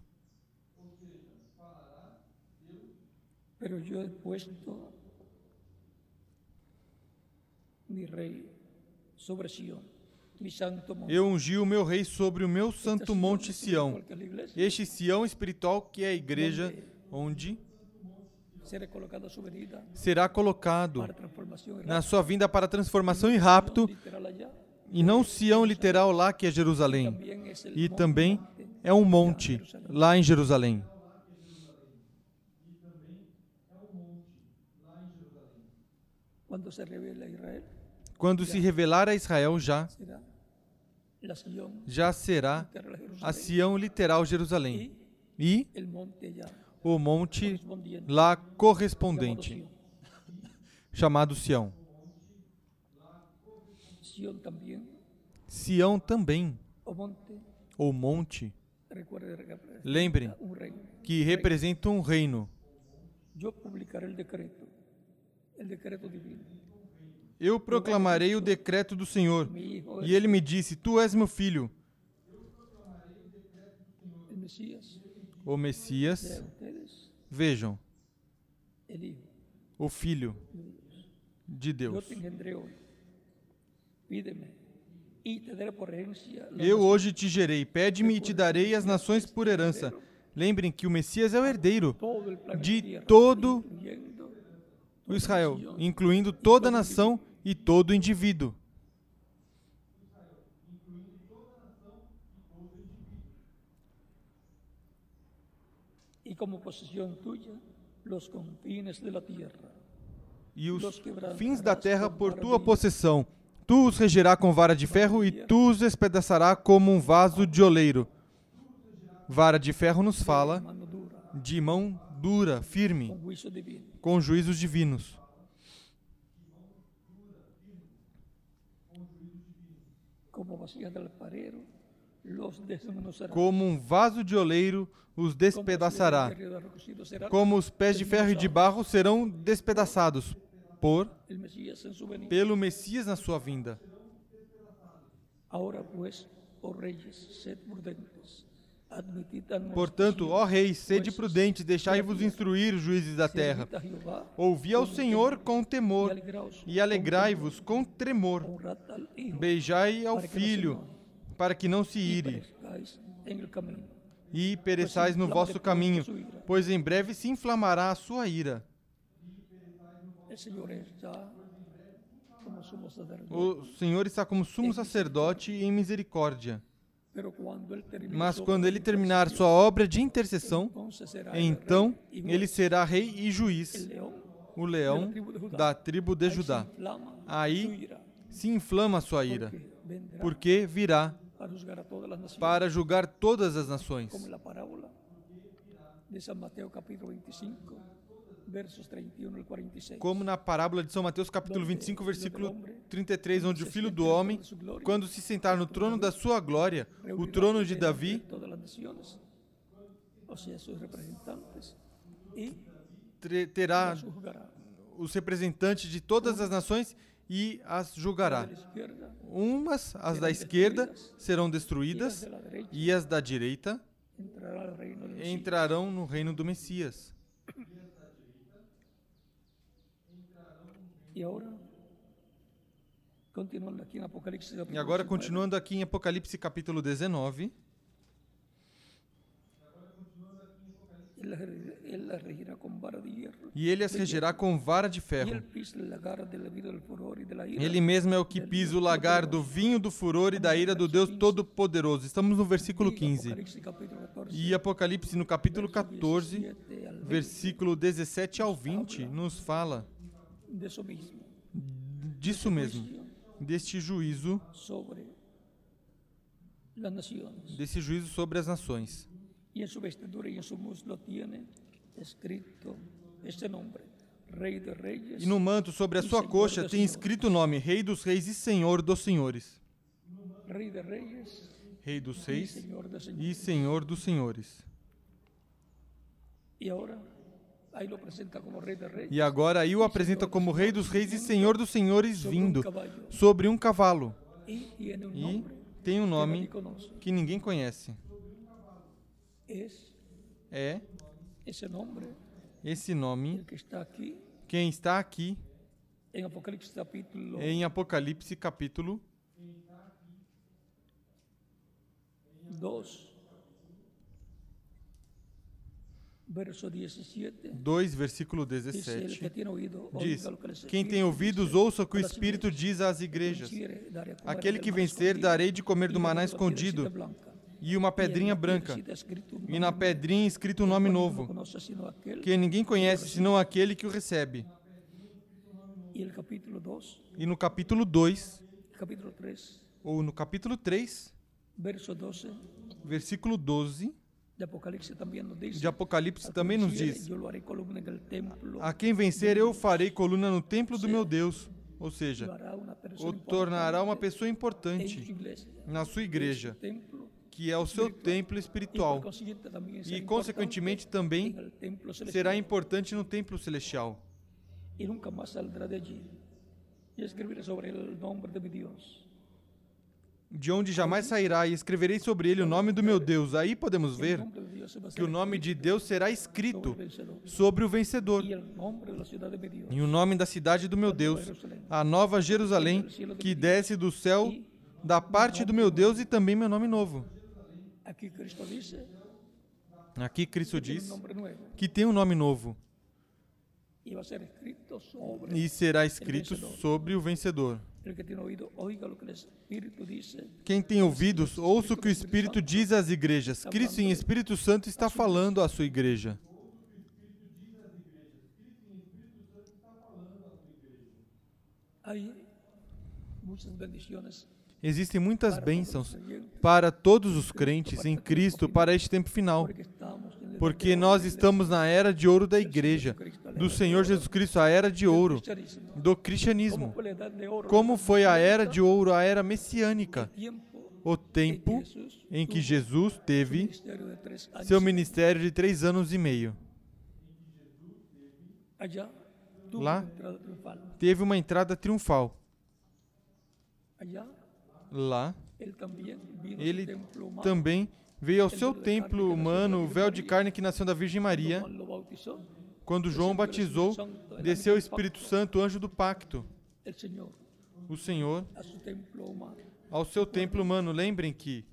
Sobre Sion. Eu ungi o meu rei sobre o meu santo monte Sião. Este Sião espiritual que é a igreja onde será colocado na sua vinda para transformação e rapto, e não Sião literal lá que é Jerusalém. E também é um monte lá em Jerusalém. Quando se revelar a Israel já, já será a Sião literal Jerusalém. E o monte lá correspondente, chamado Sião. Sião também, o monte, ou monte, reino. que representa um reino. Yo publicaré el decreto, el decreto divino. Eu proclamarei o decreto do Senhor. E ele me disse: Tu és meu filho. O Messias, ustedes vejam, o filho de Deus. Eu hoje te gerei, pede-me e te darei as nações por herança. Lembrem que o Messias é o herdeiro de todo o Israel, incluindo toda a nação e todo indivíduo. y como posesión tuya los confines de la tierra. E os fins da terra por tua possessão. Tu os regerá com vara de ferro e tu os despedaçará como um vaso de oleiro. Vara de ferro nos fala de mão dura, firme, com juízos divinos. Como um vaso de oleiro os despedaçará. Como os pés de ferro e de barro serão despedaçados por pelo Messias na sua vinda. Ahora pues, oh reyes, sed prudentes. Portanto, ó reis, sede jueces, prudentes, deixai-vos instruir, juízes da terra. Ouvi ao Senhor com temor e alegrai-vos com tremor. Beijai ao filho, para que não se ire, e pereçais no vosso caminho, pois em breve se inflamará a sua ira. O Senhor está como sumo sacerdote. em misericórdia, Mas quando ele terminar sua obra de intercessão, então ele será rei e juiz, o leão da tribo de Judá. Aí se inflama a sua ira, porque virá para julgar todas as nações. Versos 31 al 46. Como na parábola de São Mateus, capítulo 25, versículo 33, onde o filho do homem, quando se sentar no trono da sua glória, o trono de Davi, terá os representantes de todas as nações e as julgará. Umas, as da esquerda, serão destruídas, e as da direita entrarão no reino do Messias. Y ahora, continuando aquí en Apocalipsis E agora, 19, continuando aqui em Apocalipse, capítulo 19, él la regirá- él la regirá con vara de hierro. e ele as regerá com vara de ferro. Ele mesmo é o que pisa o lagar do vinho do furor e da ira do Deus Todo-Poderoso. Estamos no versículo Y 15. Apocalipsis capítulo 14, E Apocalipse, no capítulo 14, 17 al 20, versículo 17 ao 20, nos fala de eso mismo, disso mesmo, deste juízo, sobre las naciones. desse juízo sobre as nações. Y en su vestidura y en su muslo tiene escrito este nombre, Rey de Reyes E no manto sobre a sua coxa tem escrito o nome Rei dos Reis e Senhor dos Senhores. Rey de Reyes Rei dos Reis e. Senhor dos Senhores. Y ahora ahí lo presenta como Rey de Reyes E agora aí o apresenta como Rei dos Reis e Senhor dos Senhores vindo sobre um cavalo. E tem um nome que ninguém conhece. É esse nome quem está aqui en Apocalipsis capítulo em Apocalipse capítulo 2, verso 17. 2, versículo Dice el que 17. tiene oído, Diz: Quem tem ouvidos, ouça o que o Espírito diz às igrejas. Aquele que vencer, darei de comer do maná escondido e uma pedrinha branca. E na pedrinha escrito um nome novo, que ninguém conhece senão aquele que o recebe. Y el capítulo 2, E no capítulo 2, capítulo 3, ou no capítulo 3, verso 12 versículo 12 de Apocalipsis también nos dice. de Apocalipse "Al que também nos diz. A quem vencer, eu farei coluna no templo do meu Deus. Ou seja, o tornará uma pessoa importante na sua igreja, que é o seu templo espiritual. E, consequentemente, também será importante no templo celestial. y nunca más saldrá de allí. Y escribiré sobre el nombre de Dios. De onde jamais sairá, e escreverei sobre ele o nome do meu Deus. Aí podemos ver que o nome de Deus será escrito sobre o vencedor. E o nome da cidade do meu Deus, a nova Jerusalém, que desce do céu da parte do meu Deus e também meu nome novo. Aqui Cristo diz que tem um nome novo. E será escrito sobre o vencedor. Quem tem ouvidos, ouça o que o Espírito diz às igrejas. Cristo em Espírito Santo está falando à sua igreja. Hay muchas bendiciones Existem muitas bênçãos para todos os crentes em Cristo para este tempo final, porque nós estamos na era de ouro da igreja, do Senhor Jesus Cristo, a era de ouro do ¿Cómo cristianismo. Como foi a era de ouro, a era messiânica, o tempo em que Jesus su teve seu ministério de três anos e meio. Lá. Teve uma entrada triunfal. Lá, ele também veio ao seu templo humano, o véu de carne que nasceu da Virgem Maria. Quando João batizou, desceu o Espírito Santo, o anjo do pacto. O Senhor ao seu templo humano. Lembrem que,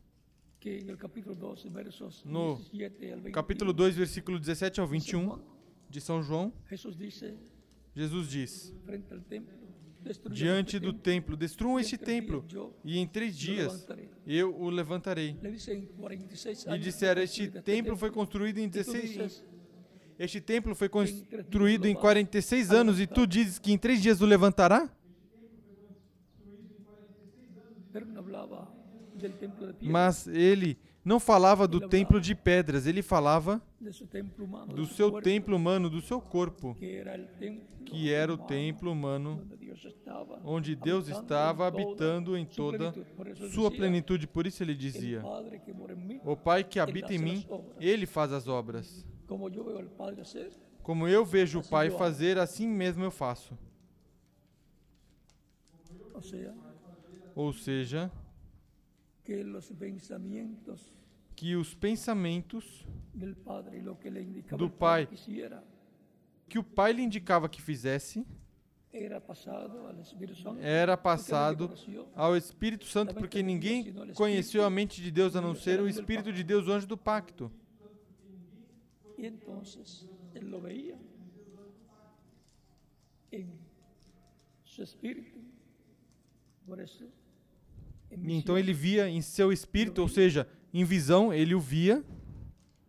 Que en el capítulo 12, versos No 17 al 21, capítulo 2, versículo 17 ao San 21 Juan, de São João, Jesus diz: Diante do templo, destruam este templo, e em três dias eu o levantarei. Le dice en 46 E disseram: Este templo foi construído em Y tú 16 dices, Este templo foi construído em 46 anos. E tu dizes que em três dias o levantará? Mas ele não falava do templo de pedras, ele falava do seu templo humano, do seu corpo, que era o templo humano onde Deus estava habitando em toda sua plenitude. Por isso ele el dizia: O Pai que habita em mim, ele faz as obras. como eu vejo o Pai fazer, assim mesmo eu faço. Ou seja, que los pensamientos que os pensamentos Do Pai. que o Pai lhe indicava que fizesse era passado ao Espírito Santo, porque ninguém conheceu a mente de Deus a não ser o Espírito de Deus, o anjo do pacto. E então ele via em seu espírito, ou seja, em visão, ele o via.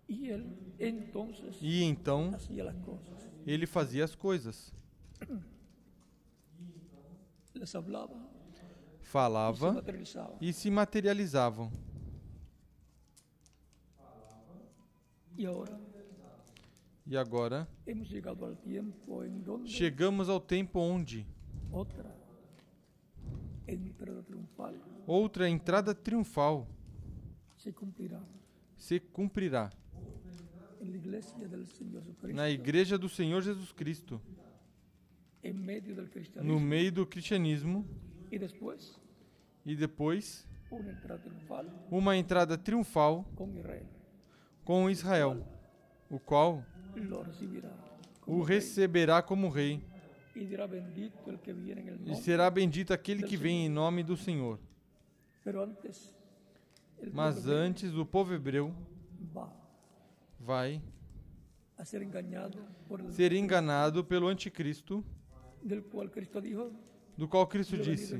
Él entonces e então ele fazia as coisas. Hablaba y se Falava e se materializavam. E agora en donde chegamos ao tempo onde otra entrada triunfal. outra entrada triunfal se cumplirá. Se cumprirá. Na igreja do Senhor Jesus Cristo, no meio do cristianismo, e depois entrada triunfal uma entrada triunfal con Israel. com Israel, o qual o receberá como rei, e será bendito aquele que vem em nome do Senhor. Mas antes, o povo hebreu va vai ser el ser enganado pelo anticristo, do qual Cristo disse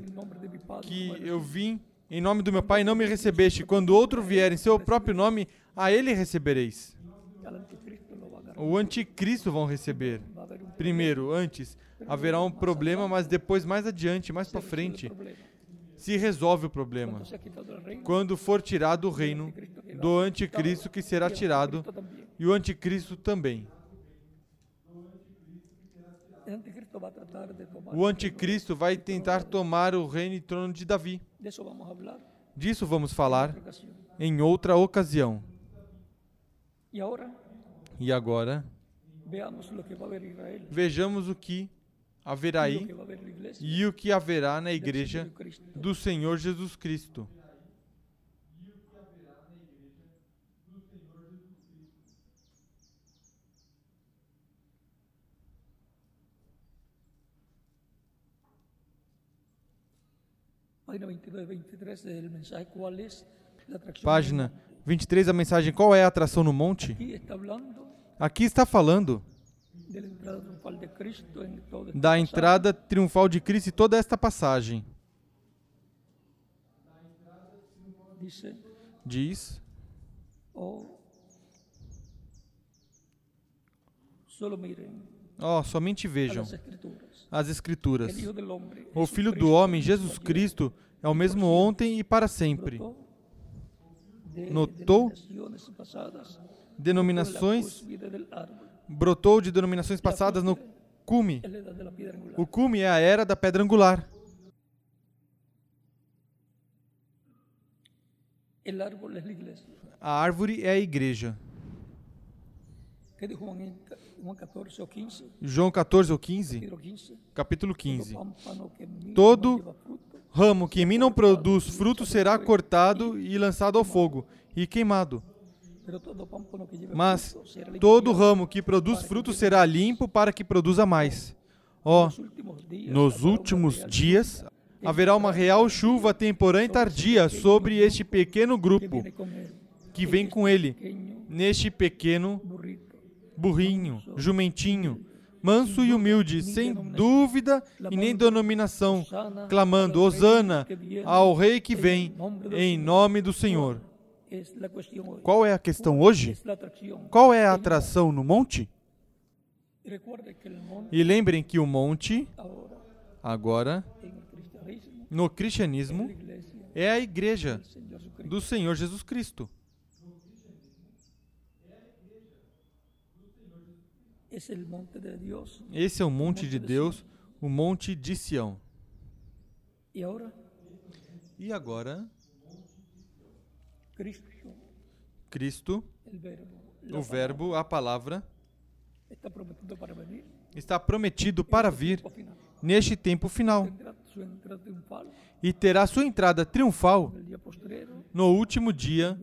que eu recibes". vim em nome do meu Pai e não me recebeste. Quando outro vier em seu próprio nome, a ele recebereis. O anticristo vão receber. Primeiro, antes, haverá um problema, mas depois, mais adiante, mais para frente. Se resolve o problema. Quando for tirado o reino do anticristo que será tirado e o anticristo também. O anticristo vai tentar tomar o reino e trono de Davi. Disso vamos falar em outra ocasião. E agora, vejamos o que haverá aí a e o que haverá na igreja do Senhor Jesus Cristo. Página 22 23 del mensaje, ¿cuál es la atracción? Página 23, a mensagem Qual é a atração no monte? Aqui está falando de la entrada triunfal de Cristo da de Cristo e toda esta passagem. Diz: oh, somente vejam as Escrituras. O Filho do Homem, Jesus Cristo, é o mesmo ontem e para sempre. Notou Denominações brotou de denominações passadas no cume. O cume é a era da pedra angular. A árvore é a igreja. ¿Qué dijo Juan, en ca- Juan 14 o 15? João 14 ou 15, Capítulo 15. capítulo Todo 15. pámpano que en mí Todo no lleva fruto, Ramo que em mim não produz fruto será cortado e lançado ao fogo e queimado. Mas todo ramo que produz fruto será limpo para que produza mais. Ó, Nos últimos días nos últimos dias haverá uma real chuva temporã e tardia sobre este pequeno que grupo que vem com ele, neste pequeno burrinho, jumentinho, manso e humilde, sem dúvida e nem denominação, clamando: Hosana ao Rei que vem, em nome do Senhor. Qual é a questão hoje? Qual é a atração no monte? E lembrem que o monte, agora, no cristianismo, é a igreja do Senhor Jesus Cristo. Esse é o monte de Deus, o monte de Sião. E agora, Cristo, o Verbo, a palavra, está prometido para vir neste tempo final. E terá sua entrada triunfal no último dia,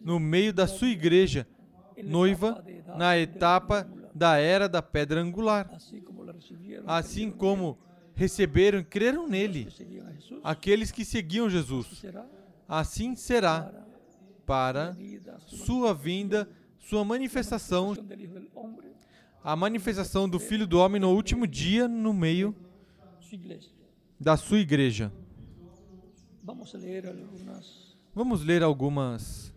no meio da sua igreja, noiva, na etapa da era da pedra angular. Assim como receberam e creram nele. aqueles que seguiam Jesus. Assim será para sua vinda, sua manifestação, a manifestação do Filho do Homem no último dia, no meio da sua igreja. Vamos ler algumas.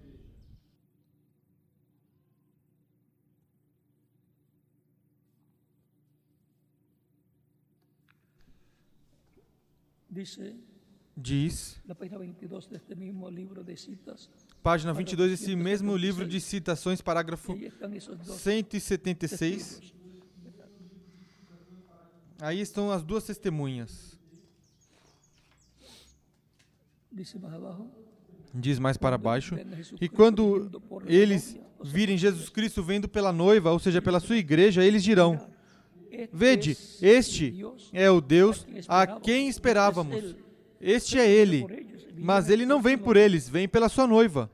Diz, la página 22 de este mismo libro de citas. Página 22 desse mesmo livro de citações, parágrafo ahí están esos dos 176. testigos. Aí estão as duas testemunhas. Diz mais para baixo. E quando eles virem Jesus Cristo vendo pela noiva, ou seja, pela sua igreja, eles dirão: Vede, es este é o Deus a quem Es esperávamos. Este é ele. Mas ele não vem por eles, vem pela sua noiva.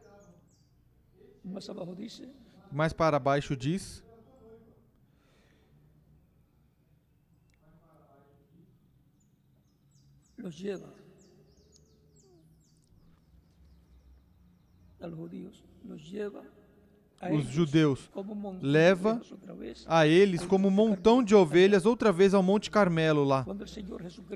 Mais para baixo diz: os judeus, leva a eles como um montão de ovelhas outra vez ao Monte Carmelo lá.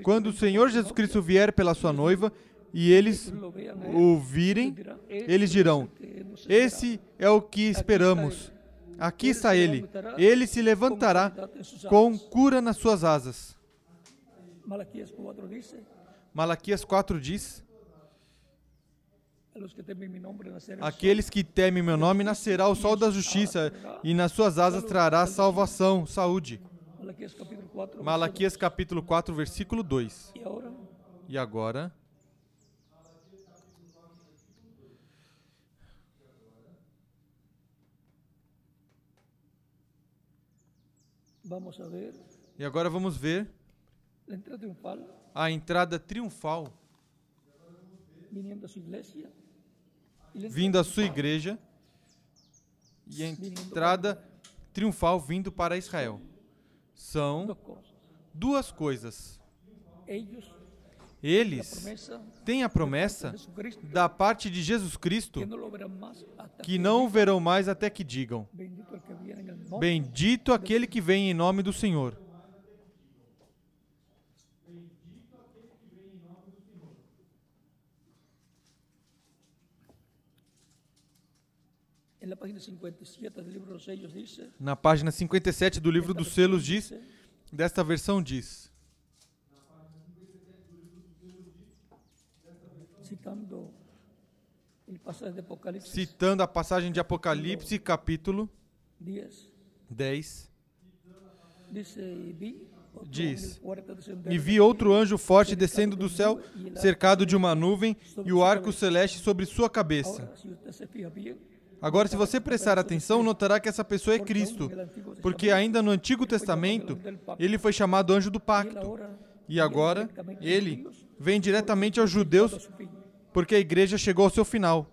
Quando o Senhor Jesus Cristo vier pela sua noiva e eles él, o virem, dirán, "Este eles es dirão: el que hemos esperado". Esse é o que esperamos. Aqui está ele. Ele se levantará com cura nas suas asas. Malaquías 4 dice, Malaquias 4 diz: a los que temen mi nombre nacerá el sol Aqueles que temem meu nome nascerá o sol da justiça, e nas suas asas trará salvação, saúde. Malaquías capítulo 4. Malaquias capítulo 4, versículo 2. Y ahora E agora, vamos a ver e agora vamos ver la entrada triunfal a entrada triunfal vindo à sua igreja e a entrada triunfal vindo para Israel. São duas coisas. Eles têm a promessa da parte de Jesus Cristo que não o verão mais até que digam: Bendito aquele que vem em nome do Senhor. En la página 57 del libro de los sellos dice, Na página 57 do livro dos selos diz, desta versão diz, citando citando a passagem de Apocalipse, capítulo 10, 10, dice, y vi otro Diz, e vi outro anjo forte descendo de do céu, cercado de uma nuvem, e o arco celeste sobre sua cabeça. Agora, se você prestar atenção, notará que essa pessoa é Cristo, porque ainda no Antigo Testamento ele foi chamado anjo do pacto, e agora ele vem diretamente aos judeus, porque a igreja chegou ao seu final.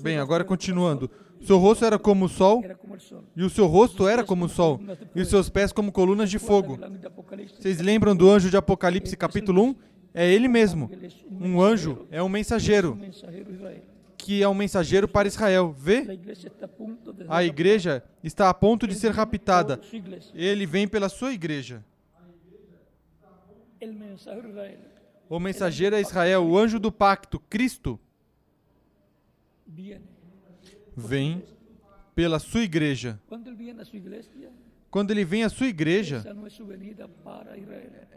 Bem, agora continuando. Seu rosto era como o sol, e o seu rosto era como o sol, e os seus pés como colunas de fogo. Vocês lembram do anjo de Apocalipse capítulo 1? É ele mesmo. Um anjo é um mensageiro. Que é um mensageiro para Israel. Vê? A igreja está a ponto de ser raptada. Ele vem pela sua igreja. O mensageiro é Israel, o anjo do pacto, Cristo, vem pela sua igreja. Quando ele vem à sua igreja,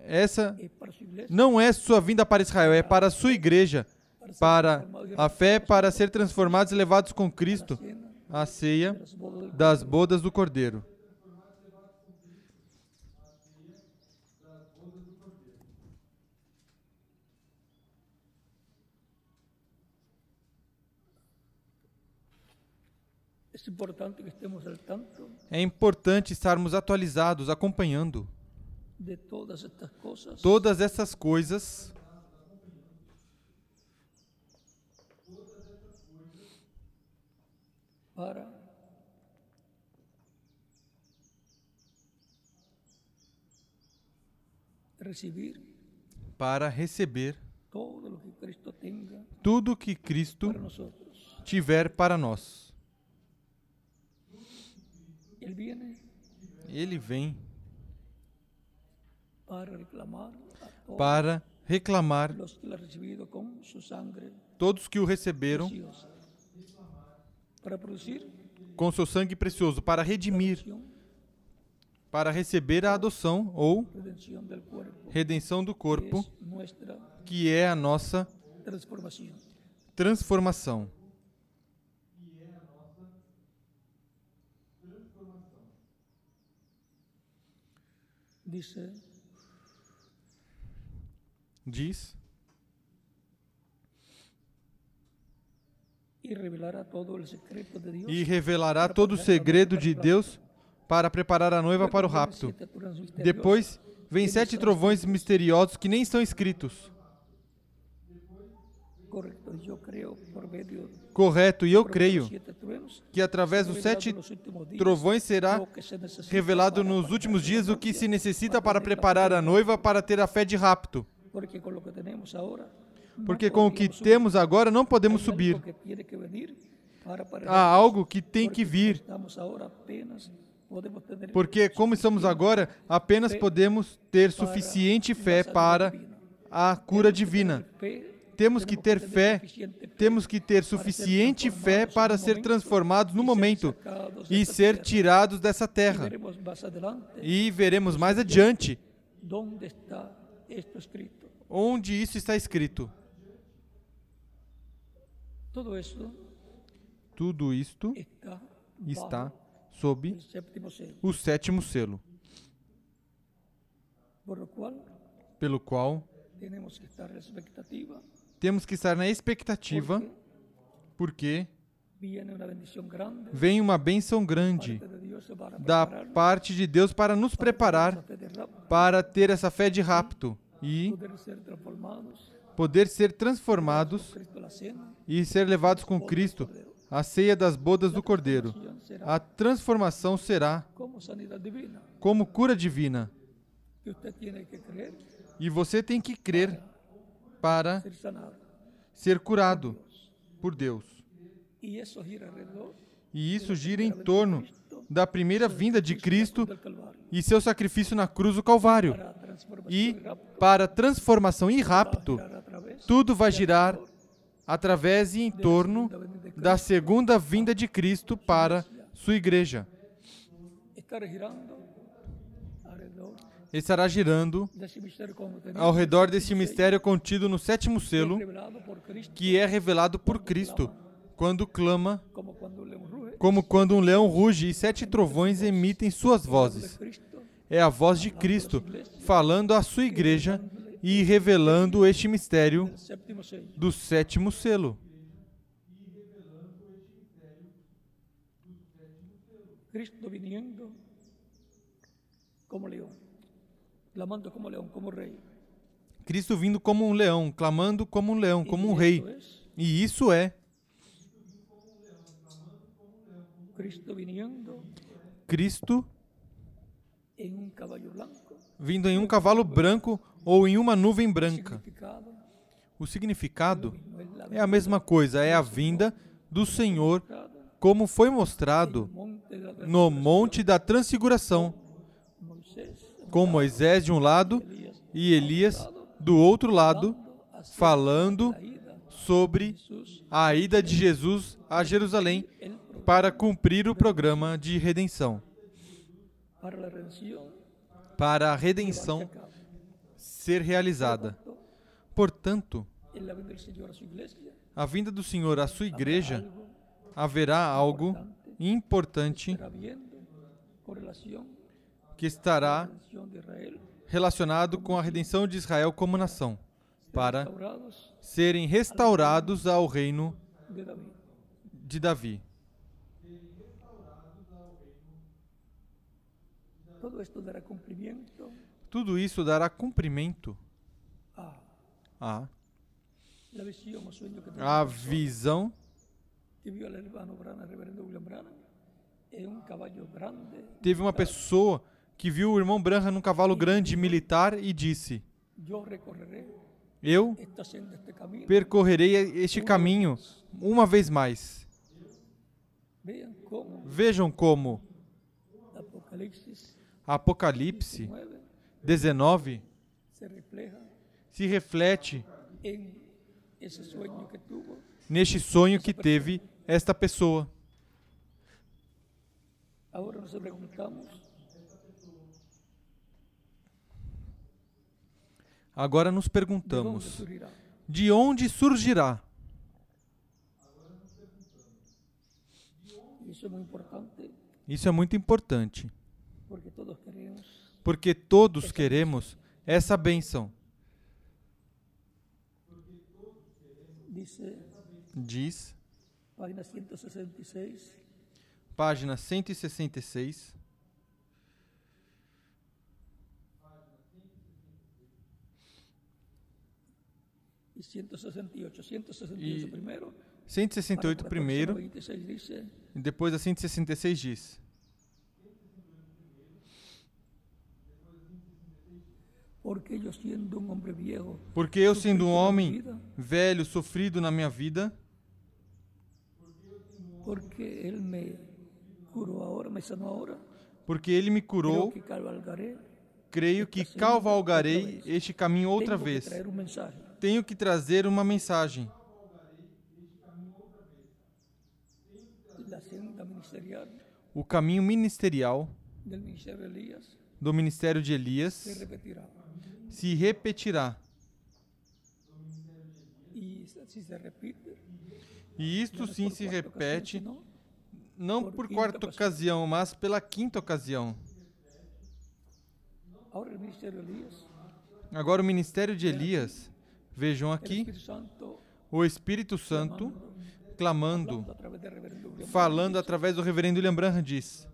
essa não é sua vinda para Israel, é para a sua igreja, para a fé, para ser transformados e levados com Cristo à ceia das bodas do Cordeiro. Es importante É importante estarmos atualizados, acompanhando todas essas coisas para recibir para receber todo lo que Cristo tenga tudo que Cristo tiver para nós. Ele vem para reclamar todos para reclamar los que lo han recibido con su sangre todos que o receberam preciosa, para producir com seu sangue precioso, para redimir, para receber a adoção ou redenção do corpo, que é a nossa transformação. Diz: y revelará todo el secreto de Dios. E revelará todo o segredo de Deus para preparar a noiva para o rapto. Depois vem sete trovões misteriosos que nem estão escritos. Correto, e eu creio que através dos sete trovões será revelado nos últimos dias o que se necessita para preparar a noiva para ter a fé de rapto. Porque com o que temos agora não podemos subir. Há algo que tem que vir. Porque, como estamos agora, apenas podemos ter suficiente fé para a cura divina. Temos que ter fé, temos que ter suficiente fé para ser transformados no momento e ser tirados dessa terra. E veremos mais adiante onde isso está escrito. Todo eso Tudo isto está, sob o sétimo selo, pelo qual temos que estar na expectativa, porque vem uma bênção grande da parte de Deus para nos para preparar para ter essa fé de rapto e poder ser transformados e ser levados com Cristo à ceia das bodas do Cordeiro. A transformação será como cura divina e você tem que crer para ser curado por Deus. E isso gira em torno da primeira vinda de Cristo e seu sacrifício na cruz do Calvário. E para transformação e rapto, tudo vai girar através e em torno da segunda vinda de Cristo para sua igreja. Estará girando desse ao redor deste mistério contido no sétimo selo, que é revelado por Cristo, quando clama, como quando um leão ruge e sete trovões emitem suas vozes. É a voz de Cristo falando à sua igreja e revelando este mistério do sétimo selo. Cristo viniendo como león clamando como león como rey Cristo vindo como um leão, clamando como um leão, como um rei. es E isso é Cristo vindo em um cavalo branco ou em uma nuvem branca. O significado é a mesma coisa, é a vinda do Senhor, como foi mostrado no Monte da Transfiguração, com Moisés de um lado e Elias do outro lado, falando sobre a ida de Jesus a Jerusalém para cumprir o programa de redenção, para a redenção. Ser realizada. Portanto, a vinda do Senhor à sua igreja haverá algo importante que estará relacionado com a redenção de Israel como nação, para serem restaurados ao reino de Davi. Todo esto dará cumplimiento Tudo isso dará cumprimento? À sueño que a visão. Teve uma pessoa que viu o irmão Branham num cavalo grande militar e disse: Eu percorrerei este caminho uma vez mais. Vejam como Apocalipse 9 19 se reflete neste sonho que teve esta pessoa. Ahora nos preguntamos, Agora nos ¿de dónde perguntamos: de onde surgirá? Eso es muy importante Isso é muito importante, porque todos queremos porque todos queremos essa bênção. Diz, página 166, página 166, y 168. 168 Y primero. 168 para- para primeiro, 26 dice, e depois a 166 diz: porque eu, sendo um homem velho, sofrido na minha vida, porque Él me curó ahora, me sanó ahora, porque ele me curou, creio que cavalgarei. Este caminho outra vez. Tenho que trazer uma mensagem. O caminho ministerial do ministério de Elias. Se repetirá. E isto no es sim se repete, não por quarta ocasião. mas pela quinta ocasião. Agora o ministério de Elias, vejam aqui, o Espírito Santo clamando, falando através do reverendo William Branham diz: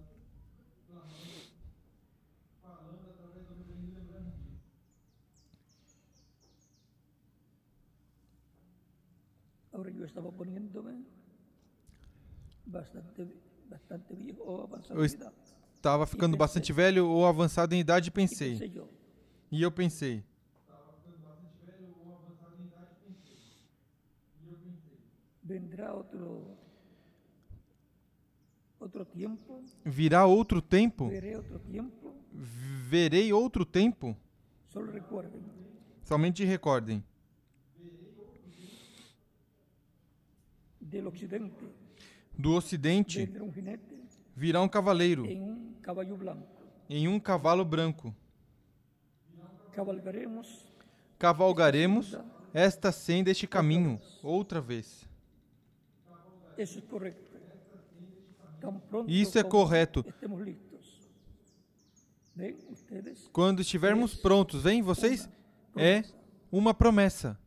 estaba poniéndome bastante, bastante viejo o avanzado Eu edad. estava ficando bastante velho ou avançado em idade e Y pensei. yo, E eu pensei, vendrá otro, otro tiempo, virá outro tempo? veré otro tiempo. Verei outro tempo? Solo recuerden, Somente recordem. Do ocidente virá um cavaleiro em um cavalo branco. Cavalgaremos esta senda, este caminho, outra vez. Isso é correto. Quando estivermos prontos, vem vocês? É uma promessa.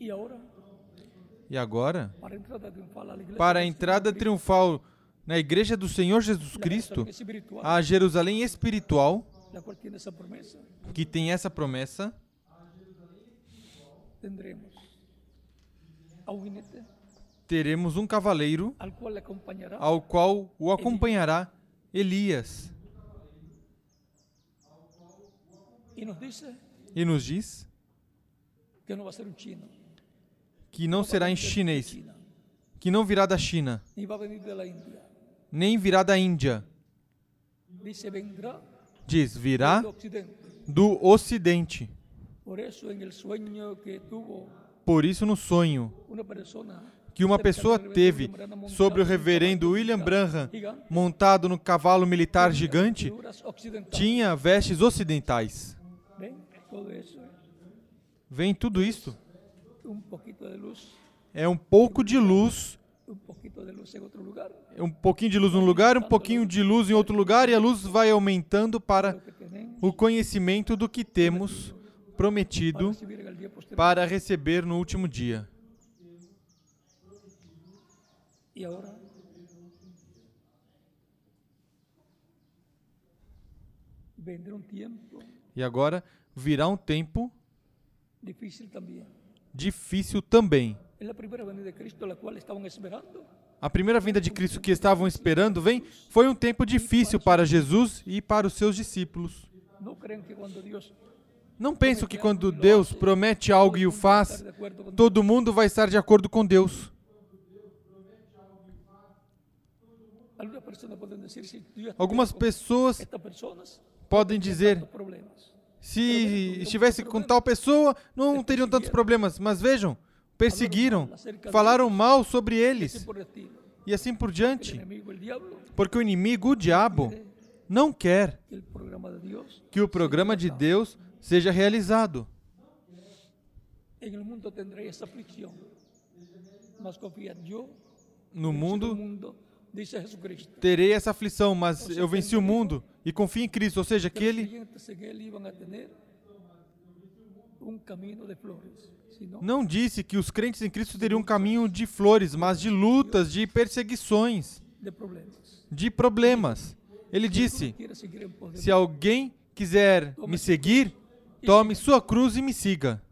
Y ahora, E agora, para a entrada triunfal na igreja do Senhor Jesus Cristo, a Jerusalém espiritual, que tem essa promessa, teremos um cavaleiro ao qual o acompanhará Elias. E nos diz que no va a ser un chino, que não será em chinês, que não virá da China, nem virá da Índia. Diz, virá do Ocidente. Por isso, no sonho que uma pessoa teve sobre o reverendo William Branham, montado no cavalo militar gigante, tinha vestes ocidentais. Vem tudo isso. Un poquito de luz, É um pouco de luz, un poquito de luz en otro lugar. é um pouquinho de luz num lugar, um pouquinho de luz em outro lugar, e a luz vai aumentando para o conhecimento do que temos prometido para receber no último dia. Un tiempo E agora virá um tempo difícil también. Difícil também. A primeira vinda de Cristo que estavam esperando vem foi um tempo difícil para Jesus e para os seus discípulos. Não penso que quando Deus promete algo e o faz, todo mundo vai estar de acordo com Deus. Algumas pessoas podem dizer. Se estivesse com tal pessoa, não teriam tantos problemas. Mas vejam, perseguiram, falaram mal sobre Así eles e assim por diante. Porque o inimigo, o diabo, não quer que o programa de Deus seja realizado. No mundo terei essa aflição, mas eu venci o mundo e confio em Cristo. Ou seja, que ele não disse que os crentes em Cristo teriam um caminho de flores, mas de lutas, de perseguições, de problemas. Ele disse: Se alguém quiser me seguir, tome sua cruz e me siga.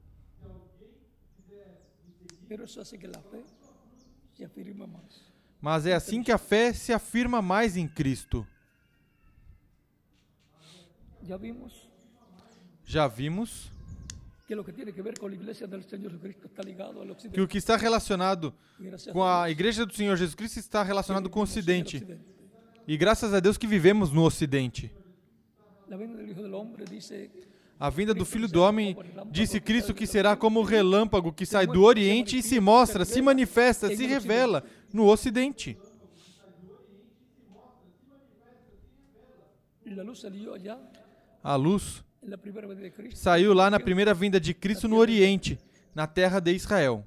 Mas é assim que a fé se afirma mais em Cristo. Ya vimos Já vimos que lo que tiene que ver con la iglesia del Señor Jesucristo está ligado al que occidente. o que está relacionado com a a igreja do Senhor Jesus Cristo está relacionado com o Ocidente. E graças a Deus que vivemos no Ocidente. A vinda do Filho do Homem disse Cristo que será como o relâmpago que sai do Oriente e se mostra, se manifesta, se revela no Ocidente. la luz salió allá A luz saiu lá na primeira vinda de Cristo no Oriente, na terra de Israel.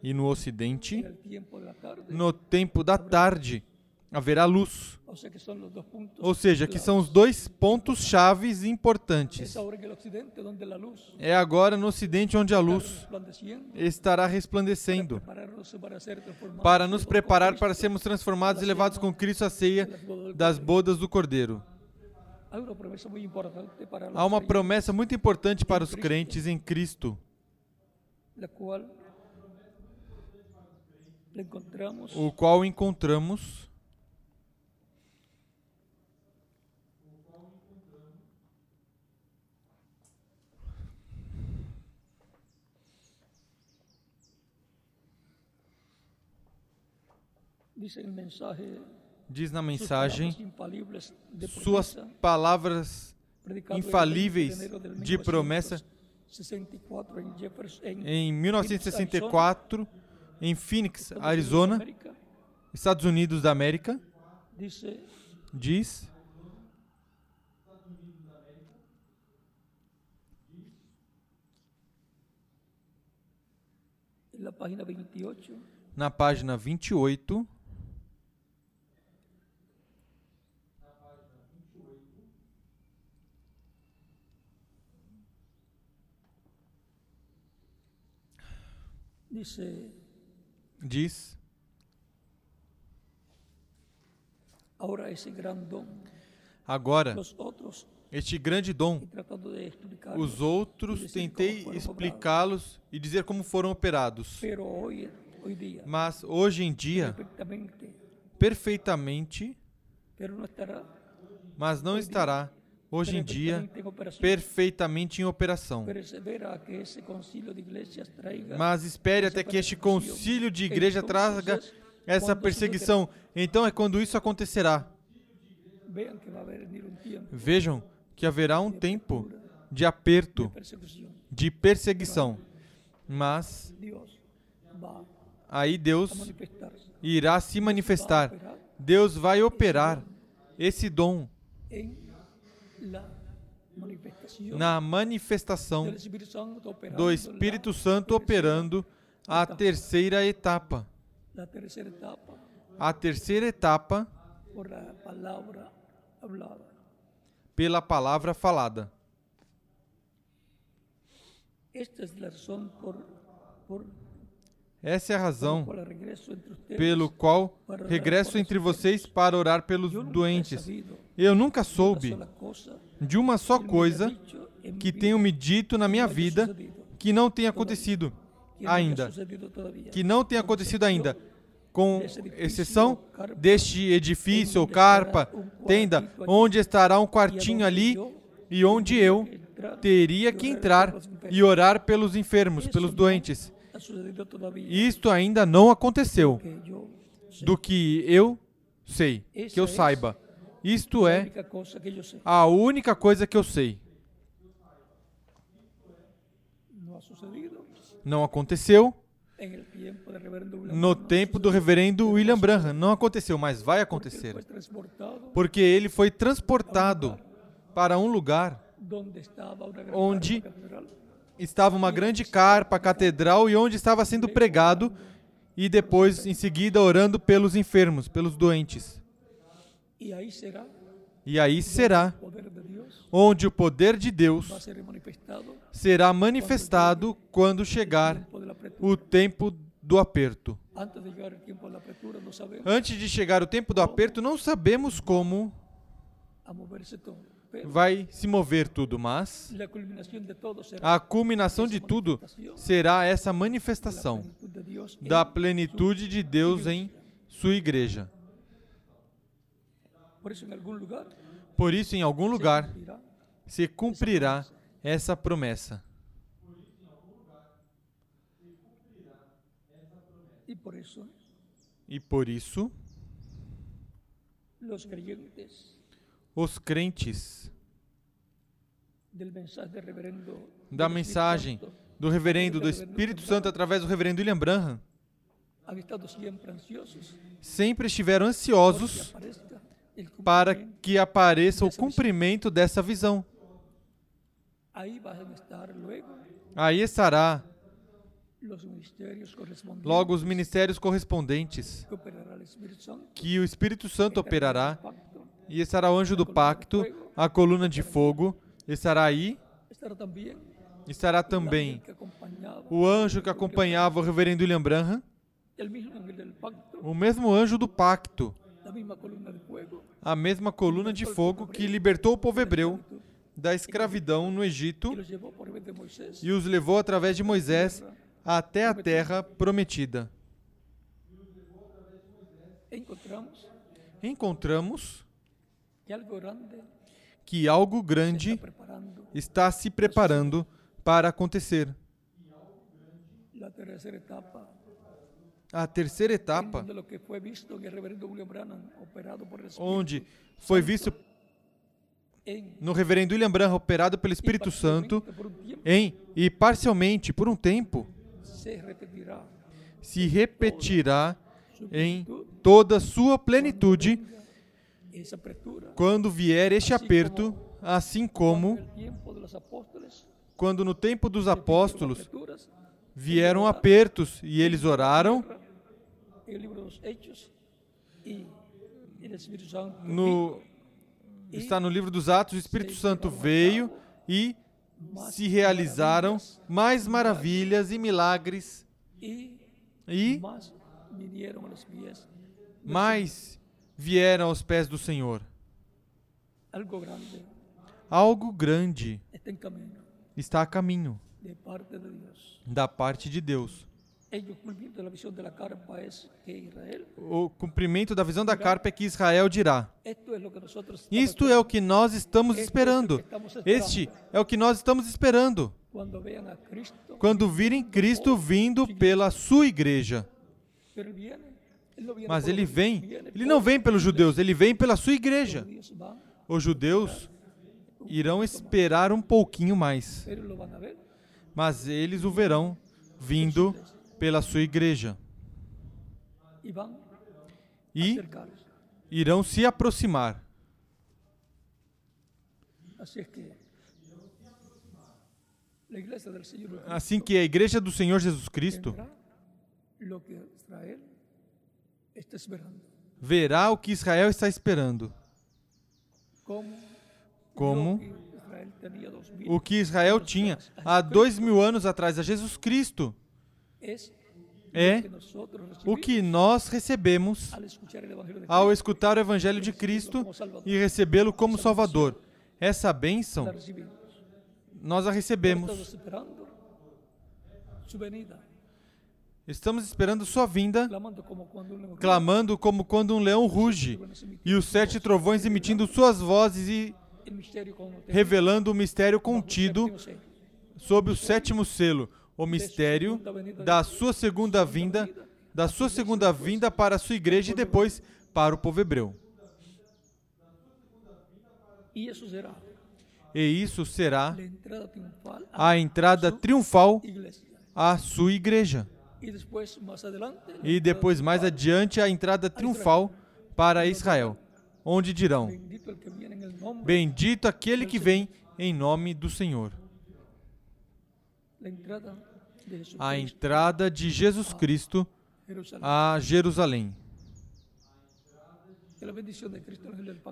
E no Ocidente, no tempo da tarde, haverá luz. Ou seja, que são os dois pontos chaves Es importantes. É agora no Ocidente onde a luz estará resplandecendo. para nos preparar para sermos transformados e levados com Cristo à ceia das bodas do Cordeiro. Há uma promessa muito importante para os crentes em Cristo, o qual encontramos dice el mensaje diz na mensagem suas palavras predicado el 20 infalíveis de promessa 1964 en Jefferson, en em Phoenix, 1964 em Phoenix, Arizona, Estados Unidos da América, diz en la página 28 na página 28 dice diz ahora ese gran don agora este grande dom Os outros tentei explicá-los e dizer como foram operados. Mas hoje em dia, perfeitamente, mas não estará hoje em dia, perfeitamente em operação. Mas espere até que este concílio de igreja traga essa perseguição. Então é quando isso acontecerá. Vejam que haverá um tempo de aperto, de perseguição. Mas aí Deus irá se manifestar. Deus vai operar esse dom na manifestação do Espírito Santo operando a terceira etapa. A terceira etapa pela palavra falada. Esta es la razón por, por Essa é a razão pelo qual regresso entre vocês para orar pelos doentes. Eu nunca soube de uma só coisa que tenham me dito na minha vida que não tenha acontecido ainda. Que não tenha Con acontecido ainda. Com exceção deste edifício ou carpa, tenda, onde estará um quartinho ali e onde eu teria que entrar e orar pelos enfermos. pelos doentes. Isto ainda não aconteceu, do que eu sei, que eu saiba. Isto é a única coisa que eu sei. Não aconteceu no tempo do reverendo William Branham. Não aconteceu, mas vai acontecer. Porque ele foi transportado para um lugar Onde- estava uma grande carpa catedral e onde estava sendo pregado e depois em seguida orando pelos enfermos, pelos doentes. y ahí será E aí será onde o poder de Deus será manifestado quando chegar o tempo do aperto. Antes de chegar o tempo do aperto, não sabemos como vai se mover tudo, mas a culminação de tudo será essa manifestação da plenitude de Deus em sua igreja. Por isso, em algum lugar, se cumprirá essa promessa. E por isso, los creyentes os crentes da mensagem do reverendo do Espírito Santo através do reverendo William Branham sempre estiveram ansiosos para que apareça o cumprimento dessa visão. Aí estará logo os ministérios correspondentes que o Espírito Santo operará. E estará o anjo do pacto, a coluna de fogo, estará aí, estará também. O anjo que acompanhava o reverendo William Branham, o mesmo anjo do pacto, a mesma coluna de fogo que libertou o povo hebreu da escravidão no Egito e os levou através de Moisés até a terra prometida. Encontramos que algo grande está se preparando para acontecer. A terceira etapa, onde foi visto no reverendo William Branham operado pelo Espírito Santo em e parcialmente por um tempo se repetirá. em toda sua plenitude quando vier este aperto, assim como quando no tempo dos repitieron apóstolos vieram apertos e eles oraram no está no livro dos Atos, o Espírito Santo veio e se realizaram mais maravilhas e milagres e mais vieram aos pés do Senhor. algo grande Algo grande está a caminho da parte de Deus. O cumprimento da visão da carpa é que Israel dirá: Isto é o que nós estamos esperando. Este é o que nós estamos esperando. Quando virem Cristo vindo pela sua igreja. Mas ele vem, ele não vem pelos judeus, ele vem pela sua igreja. Os judeus irão esperar um pouquinho mais, mas eles o verão vindo pela sua igreja e irão se aproximar. Assim que a igreja do Senhor Jesus Cristo tendrá lo que Israel está esperando. verá o que Israel está esperando, Como, como o que Israel tinha há dois mil anos atrás a Jesus Cristo. É o que nós recebemos ao escutar o Evangelho de Cristo e recebê-lo como Salvador. Essa bênção nós a recebemos. Estamos esperando sua vinda, clamando como quando um leão ruge, e os sete trovões emitindo suas vozes e revelando o mistério contido sob o sétimo selo, o mistério da sua segunda vinda, da sua segunda vinda para a sua igreja e depois para o povo hebreu. E isso será a entrada triunfal à sua igreja. E depois, mais adiante, a entrada triunfal para Israel, onde dirão: bendito aquele que vem em nome do Senhor. A entrada de Jesus Cristo a Jerusalém.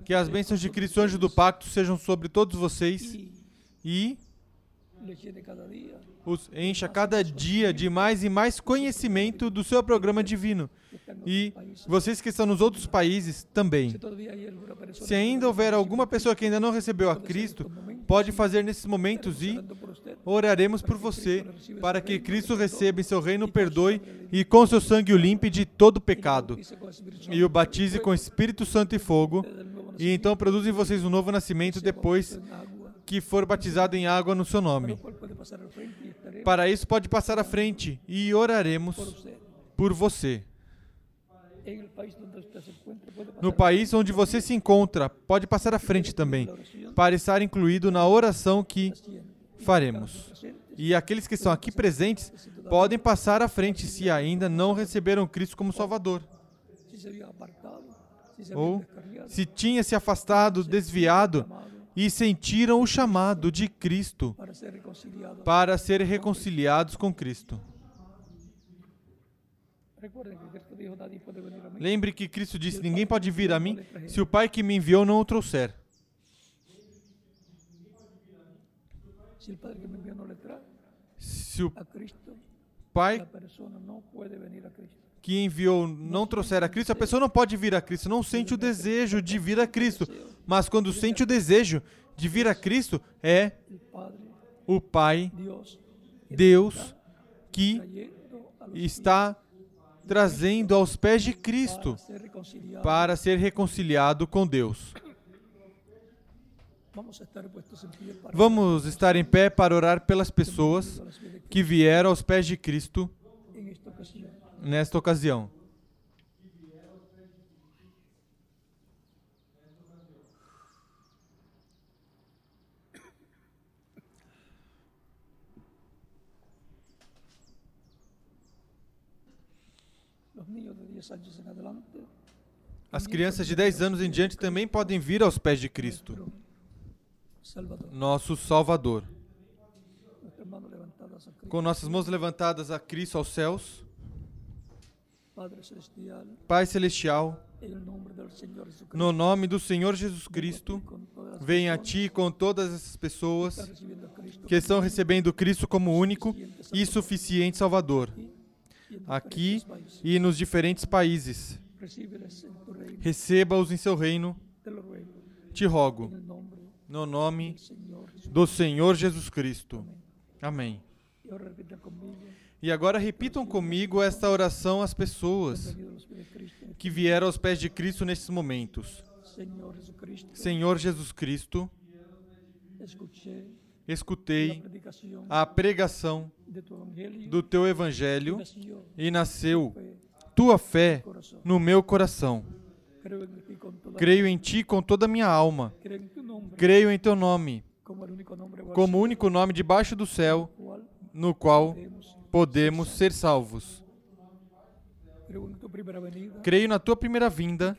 Que as bênçãos de Cristo, anjo do pacto, sejam sobre todos vocês e cada os encha cada dia de mais e mais conhecimento do seu programa divino. E vocês que estão nos outros países também. Se ainda houver alguma pessoa que ainda não recebeu a Cristo, pode fazer nesses momentos e oraremos por você, para que Cristo receba em seu reino, perdoe e com seu sangue o limpe de todo pecado, e o batize com Espírito Santo e fogo, nuevo e então produza em vocês um novo nascimento depois que for batizado em água no seu nome. Para isso, pode passar à frente e oraremos por você. No país onde você se encontra, pode passar à frente também, para estar incluído na oração que faremos. E aqueles que estão aqui presentes podem passar à frente se ainda não receberam Cristo como Salvador, ou se tinha se afastado, desviado e sentiram o chamado de Cristo para ser reconciliados com Cristo. Lembre que Cristo disse: Ninguém pode vir a mim se o Pai que me enviou não o trouxer. Se o Pai que enviou não trouxer a Cristo, a pessoa não pode vir a Cristo, não sente o desejo de vir a Cristo. Mas quando sente o desejo de vir a Cristo, é o Pai, Deus, que está trazendo aos pés de Cristo para ser reconciliado com Deus. Vamos estar em pé para orar pelas pessoas que vieram aos pés de Cristo. Nesta ocasião. Los niños de 10 años en adelante, As crianças de 10 anos em diante também podem vir aos pés de Cristo, nosso Salvador. Com nossas mãos levantadas a Cristo aos céus, Pai Celestial, no nome do Senhor Jesus Cristo, venha a Ti com todas essas pessoas que estão recebendo Cristo como único e suficiente Salvador, aqui e nos diferentes países. Receba-os em seu reino, te rogo, no nome do Senhor Jesus Cristo. Amém. E agora repitam comigo esta oração às pessoas que vieram aos pés de Cristo nesses momentos. Senhor Jesus Cristo, escutei a pregação do teu evangelho e nasceu tua fé no meu coração. Creio em ti com toda a minha alma. Creio em teu nome, como único nome debaixo do céu no qual podemos. ser salvos. Creio na tua primeira vinda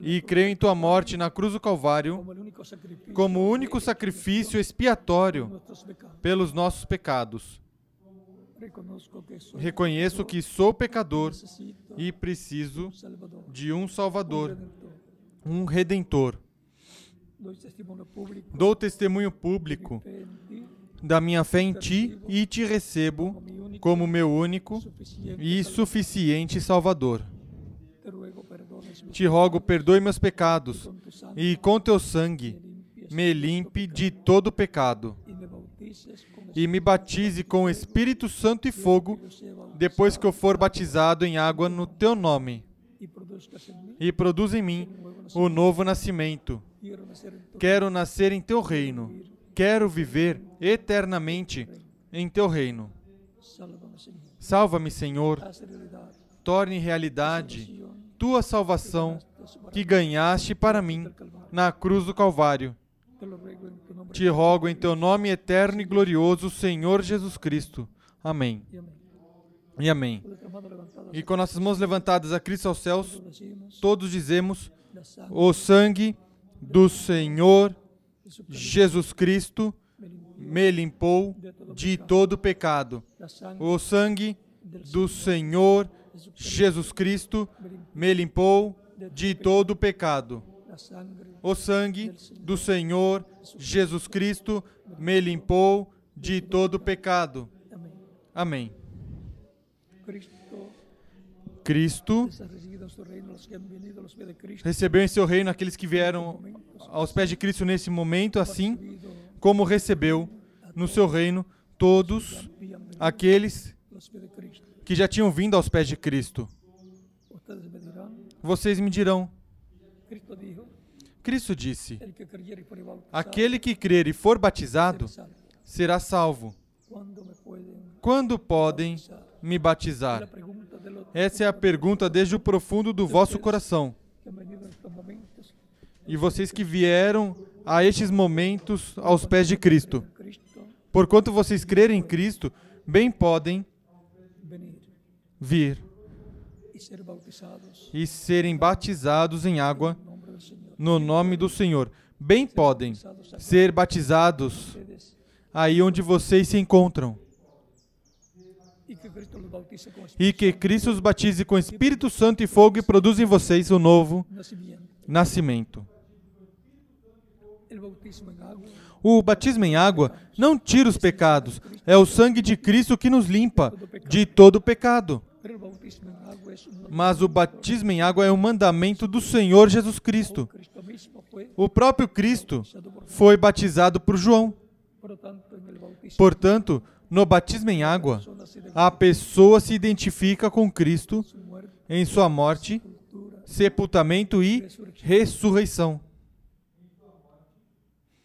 e creio em tua morte na cruz do Calvário como o único sacrifício expiatório pelos nossos pecados. Reconheço que sou pecador e preciso de um Salvador, um redentor. Dou testemunho público da minha fé em ti e te recebo como meu único e suficiente Salvador. Te rogo, perdoe meus pecados e com teu sangue me limpe de todo pecado e me batize com Espírito Santo e fogo depois que eu for batizado em água no teu nome e produz em mim o novo nascimento. Quero nascer em teu reino. Quero viver eternamente em teu reino. Salva-me, Senhor. Torne realidade tua salvação que ganhaste para mim na cruz do Calvário. Te rogo em teu nome eterno e glorioso, Senhor Jesus Cristo. Amém. E amém. E com nossas mãos levantadas a Cristo aos céus, todos dizemos: O sangue do Senhor Jesus Cristo me limpou de todo pecado. O sangue do Senhor Jesus Cristo me limpou de todo pecado. O sangue do Senhor Jesus Cristo me limpou de todo pecado. Amém. Cristo recebeu em seu reino aqueles que vieram aos pés de Cristo nesse momento, assim como recebeu no seu reino todos aqueles que já tinham vindo aos pés de Cristo. Vocês me dirão: Cristo disse: Aquele que crer e for batizado será salvo. será salvo. ¿Cuándo me pueden Quando podem me batizar? Essa é a pergunta desde o profundo do vosso coração. E vocês que vieram a estes momentos aos pés de Cristo. Porquanto vocês crerem em Cristo, bem podem vir e serem batizados em água no nome do Senhor. Bem podem ser batizados aí onde vocês se encontram. E que Cristo os batize com Espírito Santo e fogo e produza em vocês o novo nascimento. O batismo em água não tira os pecados, é o sangue de Cristo que nos limpa de todo pecado. Mas o batismo em água é um mandamento do Senhor Jesus Cristo. O próprio Cristo foi batizado por João. Portanto, no batismo em água, a pessoa se identifica com Cristo em sua morte, sepultamento e ressurreição.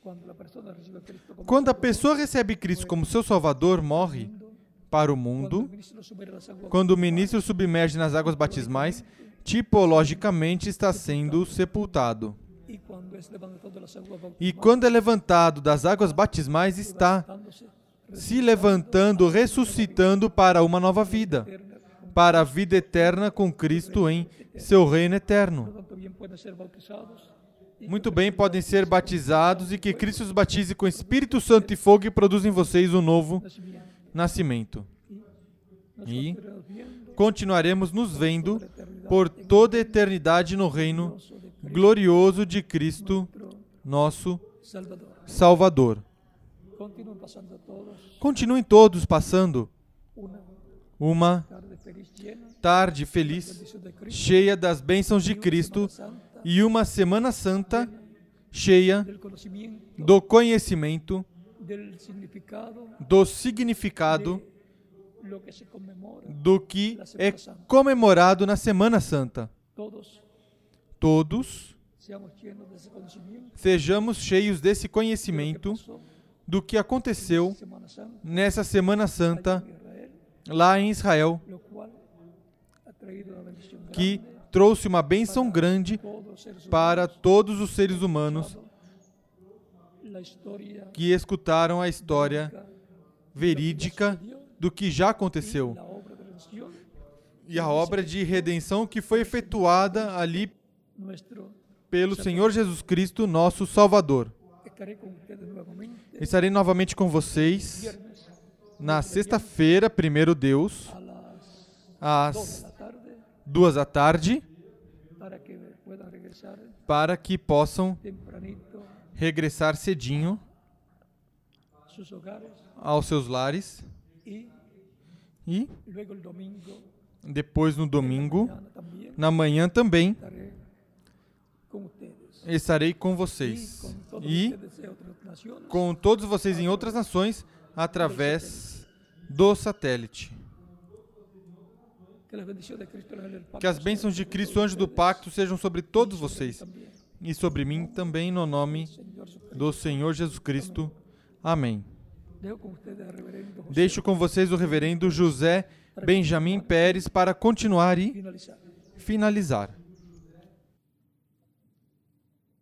cuando la persona recibe a Cristo como Quando a pessoa recebe Cristo como seu Salvador, morre para o mundo. Quando o ministro submerge nas águas batismais, tipologicamente está sendo sepultado. E quando é levantado das águas batismais, está se levantando, ressuscitando para uma nova vida, para a vida eterna com Cristo em seu reino eterno. Muito bem, podem ser batizados e que Cristo os batize com Espírito Santo e fogo e produza em vocês um novo nascimento. Y continuaremos nos vendo por toda a eternidade no reino glorioso de Cristo, nosso Salvador. Continuem todos passando uma tarde feliz cheia das bênçãos de Cristo e uma Semana Santa cheia do conhecimento, do significado do que é comemorado na Semana Santa. Todos sejamos cheios desse conhecimento do que aconteceu nessa Semana Santa lá em Israel, que trouxe uma bênção grande para todos os seres humanos que escutaram a história verídica do que já aconteceu e a obra de redenção que foi efetuada ali pelo Senhor Jesus Cristo, nosso Salvador. Estarei novamente com vocês na sexta-feira, primeiro Deus, a las 2 às duas da tarde, para que possam regressar cedinho aos seus lares e depois no domingo, na manhã também, estarei com vocês e com todos vocês em outras nações através do satélite. que las bendiciones de Cristo el ángel del pacto Que as bênçãos de Cristo, anjo do pacto, sejam sobre todos vocês e sobre mim também, no nome do Senhor Jesus Cristo. Amém. Deixo com vocês o reverendo José Benjamin Pérez para continuar e finalizar.